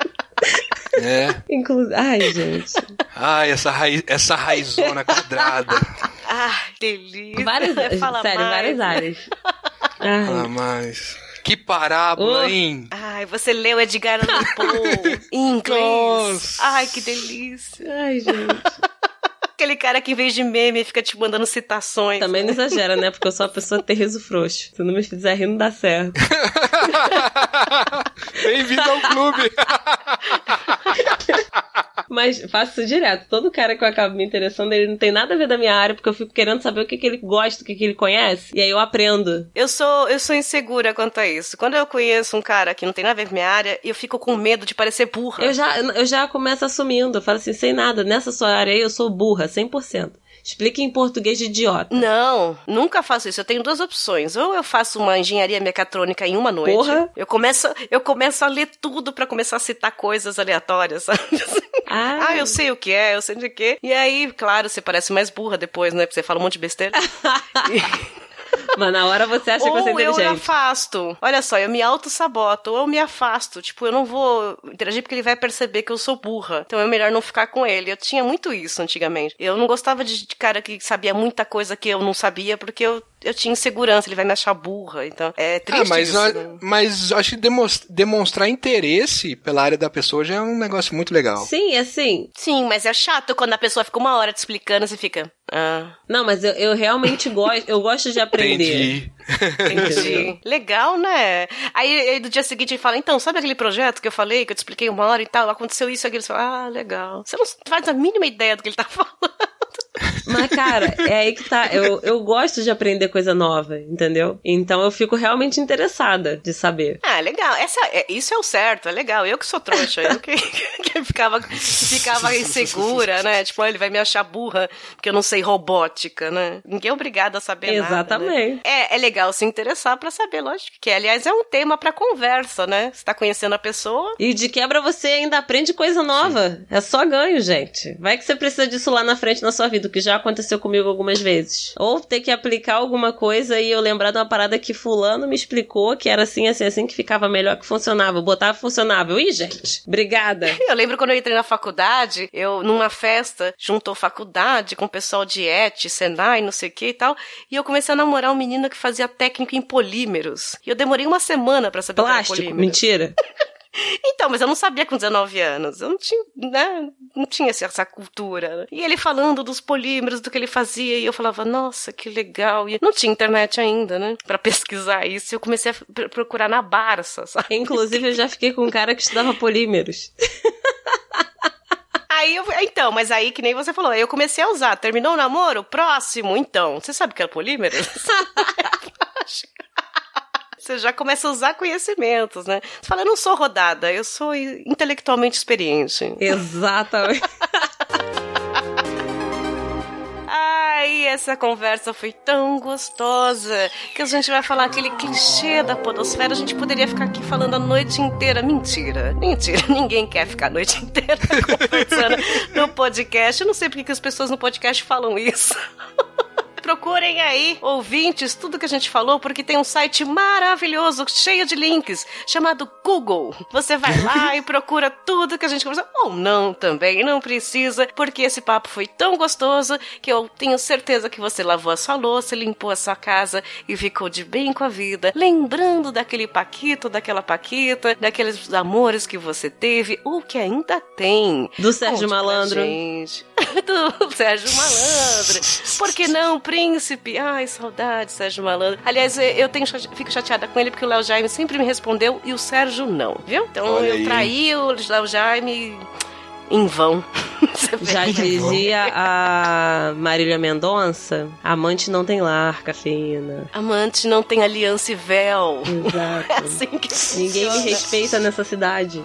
É. Inclusive. Ai, gente. Ai, essa, raiz, essa raizona quadrada. Ai, delícia. Várias, Fala sério, mais. várias áreas. Ai, Ah, mas. Que parábola, Oh. hein? Ai, você leu Edgar Allan Poe em inglês. Nossa. Ai, que delícia. ai, gente. Aquele cara que em vez de meme fica te mandando citações. Também não exagera, né? Porque eu sou uma pessoa ter riso frouxo. Se não me fizer rir, não dá certo. Bem-vindo ao clube. Mas faço isso direto. Todo cara que eu acabo me interessando, ele não tem nada a ver da minha área, porque eu fico querendo saber o que, que ele gosta, o que, que ele conhece. E aí eu aprendo. Eu sou, eu sou insegura quanto a isso. Quando eu conheço um cara que não tem nada a ver com minha área, eu fico com medo de parecer burra. Eu já, eu já começo assumindo. Eu falo assim, sem nada. Nessa sua área aí, eu sou burra, 100%. Explique em português de idiota. Não, nunca faço isso. Eu tenho duas opções. Ou eu faço uma engenharia mecatrônica em uma noite. Porra. Eu começo, eu começo a ler tudo pra começar a citar coisas aleatórias, sabe? Ah, Ah, eu sei o que é, eu sei de quê. E aí, claro, você parece mais burra depois, né? Porque você fala um monte de besteira. Mas na hora você acha que você é ou eu me inteligente. afasto. Olha só, eu me auto-saboto, ou eu me afasto. Tipo, eu não vou interagir porque ele vai perceber que eu sou burra. Então é melhor não ficar com ele. Eu tinha muito isso antigamente. Eu não gostava de cara que sabia muita coisa que eu não sabia, porque eu, eu tinha insegurança, ele vai me achar burra. Então, é triste Ah, mas, isso, né? mas acho que demonstrar interesse pela área da pessoa já é um negócio muito legal. Sim, assim. Sim, mas é chato quando a pessoa fica uma hora te explicando e você fica... Ah, Não, mas eu, eu realmente gosto. Eu gosto de aprender. Entendi. Entendi. Legal, né? Aí, aí do dia seguinte ele fala, então, sabe aquele projeto que eu falei, que eu te expliquei uma hora e tal, aconteceu isso, aquilo, você fala, ah, legal. Você não faz a mínima ideia do que ele tá falando. Mas, cara, é aí que tá. Eu, eu gosto de aprender coisa nova, entendeu? Então eu fico realmente interessada de saber. Ah, legal. Essa, é- isso é o certo, é legal. Eu que sou trouxa, eu que, que ficava, ficava insegura, né? Tipo, "Ah, ele vai me achar burra porque eu não sei robótica, né? Ninguém é obrigado a saber nada. né? Exatamente. É, é legal se interessar pra saber, lógico que, aliás, é um tema pra conversa, né? Você tá conhecendo a pessoa. E de quebra você ainda aprende coisa nova. É só ganho, gente. Vai que você precisa disso lá na frente na sua vida, o que já aconteceu comigo algumas vezes. Ou ter que aplicar alguma coisa e eu lembrar de uma parada que fulano me explicou que era assim, assim, assim, que ficava melhor, que funcionava. Eu botava funcionava. Ih, gente, obrigada. Eu lembro quando eu entrei na faculdade, eu, numa festa, juntou faculdade com o pessoal de ET, Senai, não sei o que e tal, e eu comecei a namorar um menino que fazia técnico em polímeros. E eu demorei uma semana pra saber o que era Plástico, polímero. mentira. Então, mas eu não sabia com 19 anos. Eu não tinha, né? Não tinha essa- essa cultura. E ele falando dos polímeros, do que ele fazia, e eu falava, nossa, que legal. E não tinha internet ainda, né? Pra pesquisar isso. Eu comecei a pr- procurar na Barça, sabe? Inclusive, eu já fiquei com um cara que estudava polímeros. Aí eu, então, mas aí que nem você falou, aí eu comecei a usar. Terminou o namoro? Próximo, então. Você sabe o que é polímero? Você já começa a usar conhecimentos, né? Você fala, eu não sou rodada, eu sou intelectualmente experiente. Exatamente. Ai, essa conversa foi tão gostosa que a gente vai falar aquele clichê da podosfera. A gente poderia ficar aqui falando a noite inteira. Mentira, mentira. Ninguém quer ficar a noite inteira conversando no podcast. Eu não sei porque que as pessoas no podcast falam isso. Procurem aí, ouvintes, tudo que a gente falou, porque tem um site maravilhoso, cheio de links, chamado Google. Você vai lá e procura tudo que a gente conversou, ou não também, não precisa, porque esse papo foi tão gostoso que eu tenho certeza que você lavou a sua louça, limpou a sua casa e ficou de bem com a vida, lembrando daquele paquito, daquela paquita, daqueles amores que você teve ou que ainda tem. Do Sérgio Conte Malandro. gente. Do Sérgio Malandro. Por que não, príncipe? Ai, saudade, Sérgio Malandro. Aliás, eu tenho, fico chateada com ele porque o Léo Jaime sempre me respondeu e o Sérgio não, viu? Então Olha eu aí. traí o Léo Jaime em vão. Já dizia a Marília Mendonça, amante não tem lar, cafeína. Amante não tem aliança e véu. É Exato. assim que Ninguém me respeita nessa cidade.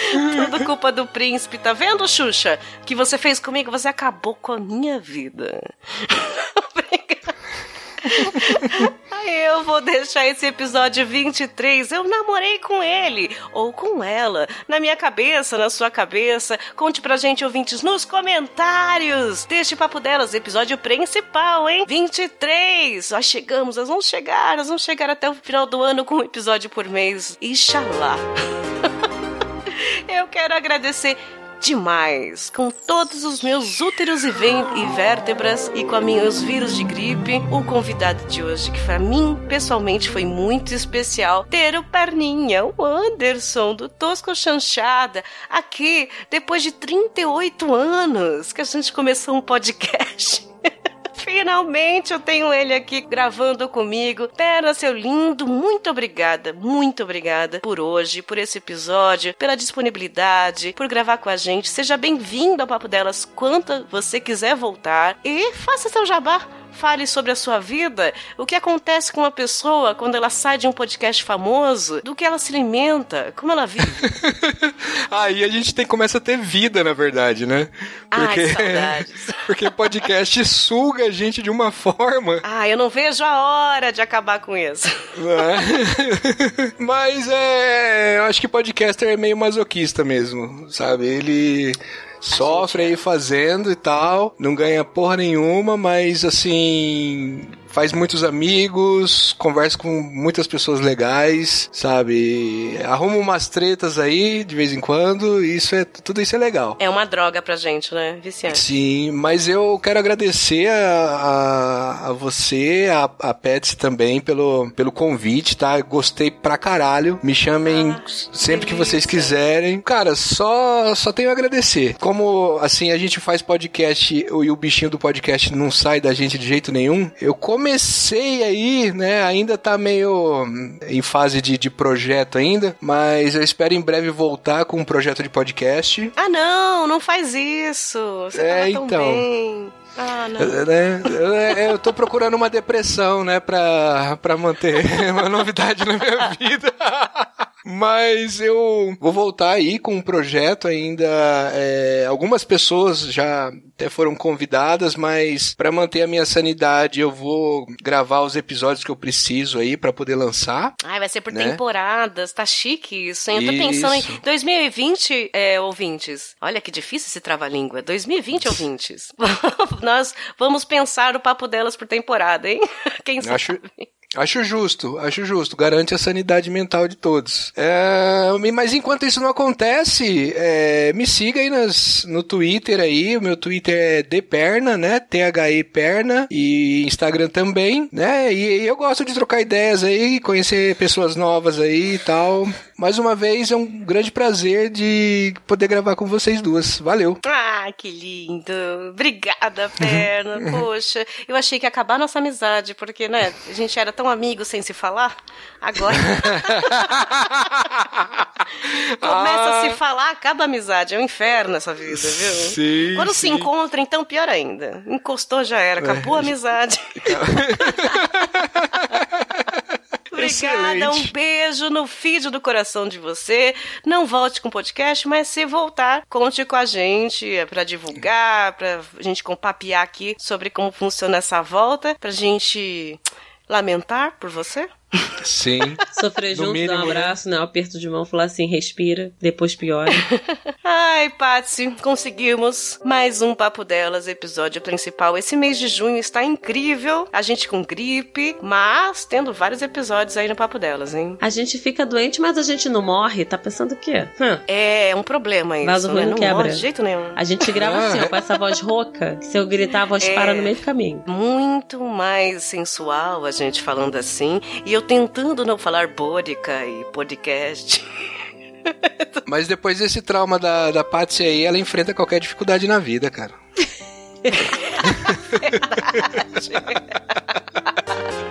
Tudo culpa do príncipe, tá vendo, Xuxa? O que você fez comigo, você acabou com a minha vida. Eu vou deixar esse episódio 23. Eu namorei com ele ou com ela. Na minha cabeça, na sua cabeça. Conte pra gente, ouvintes, nos comentários deste Papo Delas, episódio principal, hein? 23. Nós chegamos, nós vamos chegar, nós vamos chegar até o final do ano com um episódio por mês. Inxalá. Eu quero agradecer demais com todos os meus úteros e, e vértebras e com a meus vírus de gripe, o convidado de hoje, que pra mim, pessoalmente, foi muito especial ter o Perninha, o Anderson, do Tosco Chanchada, aqui, depois de 38 anos que a gente começou um podcast. Finalmente eu tenho ele aqui gravando comigo. Pera, seu lindo, muito obrigada, muito obrigada por hoje, por esse episódio, pela disponibilidade, por gravar com a gente. Seja bem-vindo ao Papo Delas quanto você quiser voltar e faça seu jabá. Fale sobre a sua vida, o que acontece com uma pessoa quando ela sai de um podcast famoso, do que ela se alimenta, como ela vive. Aí a gente tem, começa a ter vida, na verdade, né? Ai, saudades. porque podcast suga a gente de uma forma. Ah, eu não vejo a hora de acabar com isso. né? Mas é. Eu acho que podcaster é meio masoquista mesmo, sabe? Ele. Sofre aí fazendo e tal, não ganha porra nenhuma, mas assim, faz muitos amigos, conversa com muitas pessoas legais, sabe? Arruma umas tretas aí de vez em quando, e isso é tudo isso é legal. É uma droga pra gente, né? Viciante. Sim, mas eu quero agradecer a, a, a você, a, a Petsy também, pelo, pelo convite, tá? Gostei pra caralho. Me chamem Ah, sempre que delícia. vocês quiserem. Cara, só, só tenho a agradecer. Como, assim, a gente faz podcast e o bichinho do podcast não sai da gente de jeito nenhum, eu comecei aí, né? Ainda tá meio em fase de, de projeto ainda, mas eu espero em breve voltar com um projeto de podcast. Ah, não, não faz isso. Você É, tava tão então. bem. Ah, não. Eu, né, eu, eu tô procurando uma depressão, né, pra, pra manter uma novidade na minha vida. Mas eu vou voltar aí com um projeto ainda. é, algumas pessoas já até foram convidadas, mas pra manter a minha sanidade eu vou gravar os episódios que eu preciso aí pra poder lançar. Ai, vai ser por Né? temporadas, tá chique isso, hein? Eu tô pensando em Isso. 2020, é, ouvintes. Olha que difícil esse trava-língua. 2020, ouvintes. Nós vamos pensar o papo delas por temporada, hein? Quem sabe? Acho, acho justo, acho justo. Garante a sanidade mental de todos. É, mas enquanto isso não acontece, é, me siga aí nas, no Twitter aí. O meu Twitter é Deperna, né? T-H-E Perna. E Instagram também, né? E, e eu gosto de trocar ideias aí, conhecer pessoas novas aí e tal. Mais uma vez, é um grande prazer de poder gravar com vocês duas. Valeu. Ah, que lindo. Obrigada, perna. Poxa, eu achei que ia acabar nossa amizade, porque, né, a gente era tão amigo sem se falar. Agora. Começa a se falar, acaba a amizade. É um inferno essa vida, viu? Sim, Quando se sim. encontra, então pior ainda. Encostou já era, acabou a amizade. obrigada. Um beijo no feed do coração de você. Não volte com o podcast, mas se voltar, conte com a gente é para divulgar, pra gente compapiar aqui sobre como funciona essa volta, pra gente lamentar por você. Sim. Sofrer junto, mínimo, dar um né? abraço, né? Um aperto de mão, falar assim, respira, depois piora. Ai, Patsy, conseguimos mais um Papo Delas, episódio principal. Esse mês de junho está incrível, a gente com gripe, mas tendo vários episódios aí no Papo Delas, hein? A gente fica doente, mas a gente não morre, tá pensando o quê? Hum. É, um problema isso, mas o né? não quebra. morre de jeito nenhum. A gente grava assim, ó, com essa voz rouca, que se eu gritar, a voz é, para no meio do caminho. Muito mais sensual a gente falando assim, e eu eu tentando não falar bódica e podcast. Mas depois desse trauma da, da Patsy aí, ela enfrenta qualquer dificuldade na vida, cara.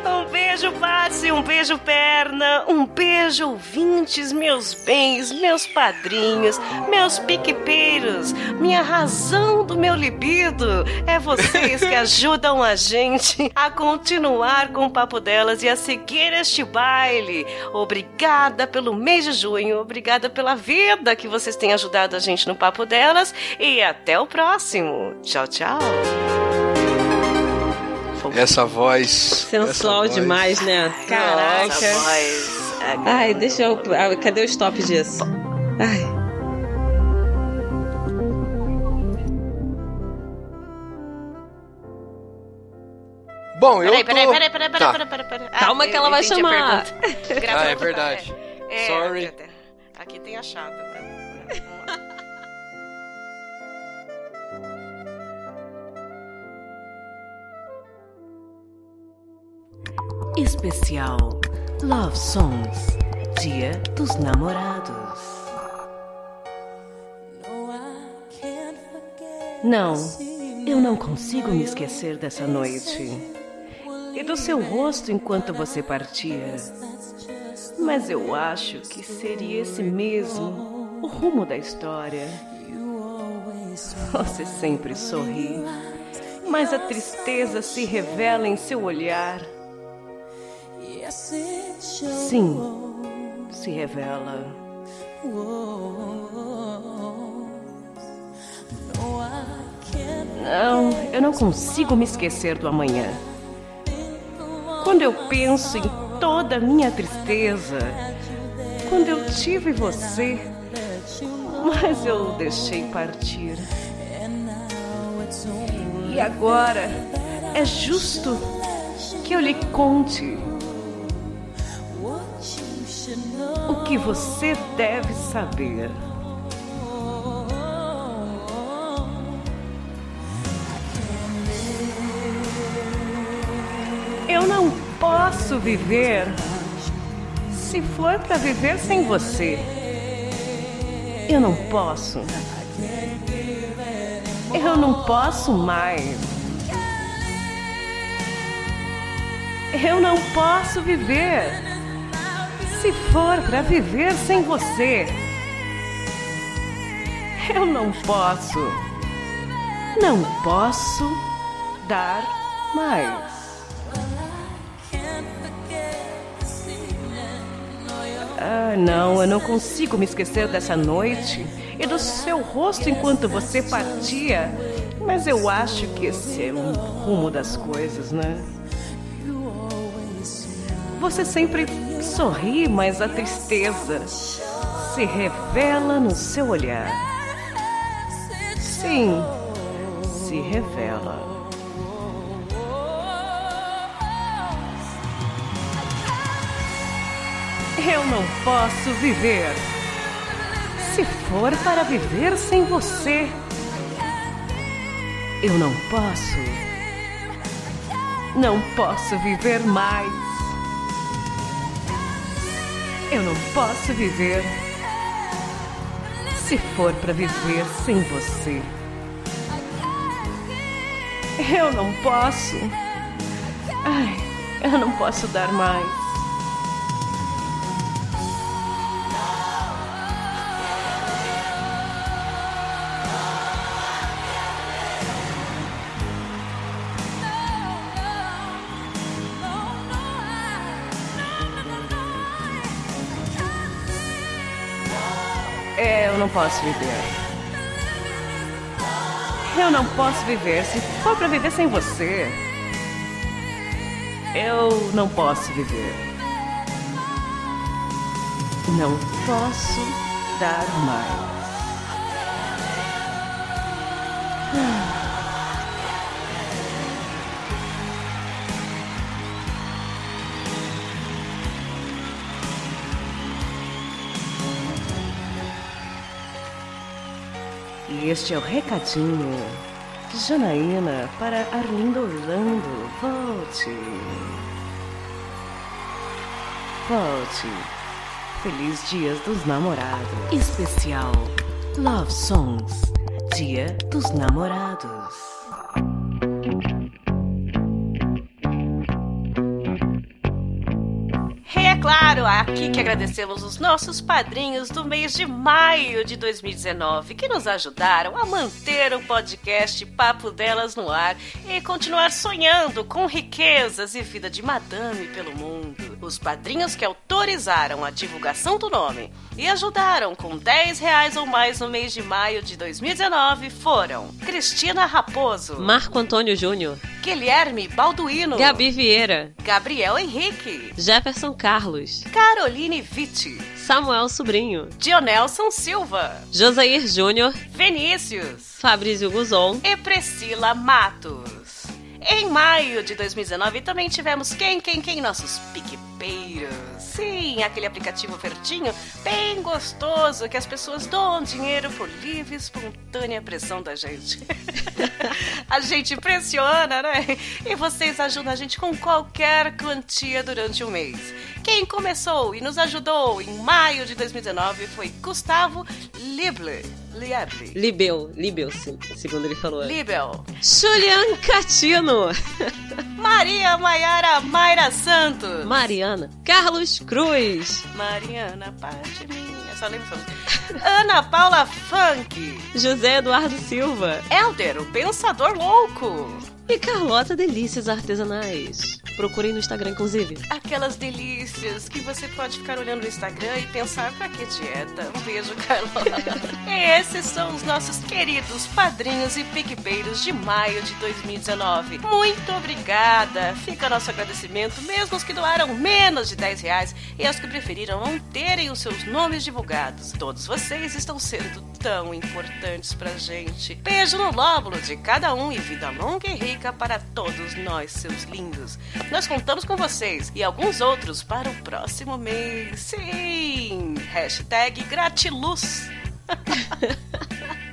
Um beijo, Patsy, um beijo, perna, um beijo, ouvintes, meus bens, meus padrinhos, meus piquepeiros, minha razão do meu libido. É vocês que ajudam a gente a continuar com o papo delas e a seguir este baile. Obrigada pelo mês de junho, obrigada pela vida que vocês têm ajudado a gente no papo delas e até o próximo. Tchau, tchau. Essa voz. Sensual essa demais, voz. né? Caraca. Voz. Ai, deixa eu. Ah, cadê o stop disso? Ai. Bom, eu peraí, tô... peraí, peraí, peraí, Tá. peraí, peraí, peraí. Calma que ela vai chamar. Ah, é verdade. É, Sorry. aqui- tem a Especial Love Songs Dia dos Namorados. Não, eu não consigo me esquecer dessa noite e do seu rosto enquanto você partia. Mas eu acho que seria esse mesmo o rumo da história. Você sempre sorri, mas a tristeza se revela em seu olhar. Sim, se revela. Não, eu não consigo me esquecer do amanhã. Quando eu penso em toda a minha tristeza, quando eu tive você, mas eu o deixei partir. E agora é justo que eu lhe conte que você deve saber. Eu não posso viver se for para viver sem você. Eu não posso. Eu não posso mais. Eu não posso viver se for para viver sem você. Eu não posso. Não posso dar mais. Ah, não, eu não consigo me esquecer dessa noite e do seu rosto enquanto você partia. Mas eu acho que esse é o rumo das coisas, né? Você sempre sorri, mas a tristeza se revela no seu olhar. Sim, se revela. Eu não posso viver. Se for para viver sem você, eu não posso. Não posso viver mais. Eu não posso viver. Se for para viver sem você, eu não posso. Ai, eu não posso dar mais. Não posso viver. Eu não posso viver se for pra viver sem você. Eu não posso viver. Não posso dar mais. Este é o recadinho Janaína para Arlindo Orlando. Volte. Volte. Feliz Dias dos Namorados. Especial Love Songs. Dia dos Namorados. Claro, aqui que agradecemos os nossos padrinhos do mês de maio de 2019 que nos ajudaram a manter o podcast Papo Delas no ar e continuar sonhando com riquezas e vida de madame pelo mundo. Os padrinhos que autorizaram a divulgação do nome e ajudaram com 10 reais ou mais no mês de maio de 2019 foram Cristina Raposo, Marco Antônio Júnior, Guilherme Balduino, Gabi Vieira, Gabriel Henrique, Jefferson Carlos, Caroline Vitti, Samuel Sobrinho, Dionelson Silva, Josair Júnior, Vinícius Fabrício Guzon e Priscila Matos. Em maio de 2019 também tivemos quem, quem, quem? Nossos PicPeiros. Sim, aquele aplicativo verdinho bem gostoso que as pessoas doam dinheiro por livre espontânea pressão da gente. a gente impressiona, né? E vocês ajudam a gente com qualquer quantia durante o mês. Quem começou e nos ajudou em maio de 2019 foi Gustavo Lible. Lieble. Libel, Libel, segundo ele falou. Libel. Julian Catino. Maria Maiara Mayra Santos. Mariana. Carlos Cruz. Mariana, parte minha. Só lembro Ana Paula Funk. José Eduardo Silva. Elder, o Pensador Louco. E Carlota Delícias Artesanais. Procurem no Instagram, inclusive. Aquelas delícias que você pode ficar olhando no Instagram e pensar, pra que dieta? Um beijo, Carlota. esses são os nossos queridos padrinhos e piquebeiros de maio de 2019. Muito obrigada! Fica nosso agradecimento, mesmo os que doaram menos de 10 reais e aos que preferiram não terem os seus nomes divulgados. Todos vocês estão sendo tão importantes pra gente. Beijo no lóbulo de cada um e vida longa e rica para todos nós, seus lindos. Nós contamos com vocês e alguns outros para o próximo mês. Sim! Hashtag gratiluz.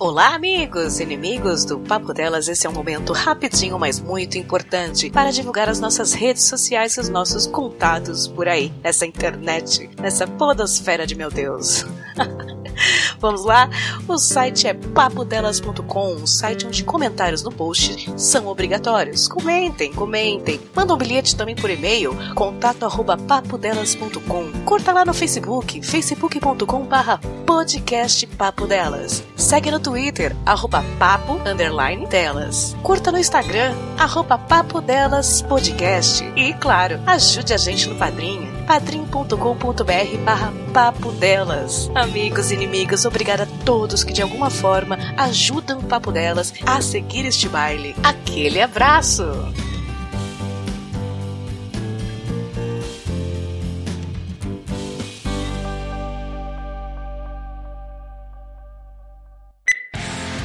Olá, amigos, inimigos do Papo Delas. Esse é um momento rapidinho, mas muito importante para divulgar as nossas redes sociais e os nossos contatos por aí, nessa internet, nessa podosfera de meu Deus. Vamos lá? O site é papodelas.com, um site onde comentários no post são obrigatórios. Comentem, comentem. Manda um bilhete também por e-mail, contato arroba papodelas.com. Curta lá no Facebook, facebook.com barra podcast Papo Delas. Segue no Twitter, arroba papo, underline, delas. Curta no Instagram, arroba papo delas podcast. E, claro, ajude a gente no Padrinho, padrim.com.br barra papo delas. Amigos e inimigos, obrigada a todos que de alguma forma ajudam o Papo Delas a seguir este baile. Aquele abraço!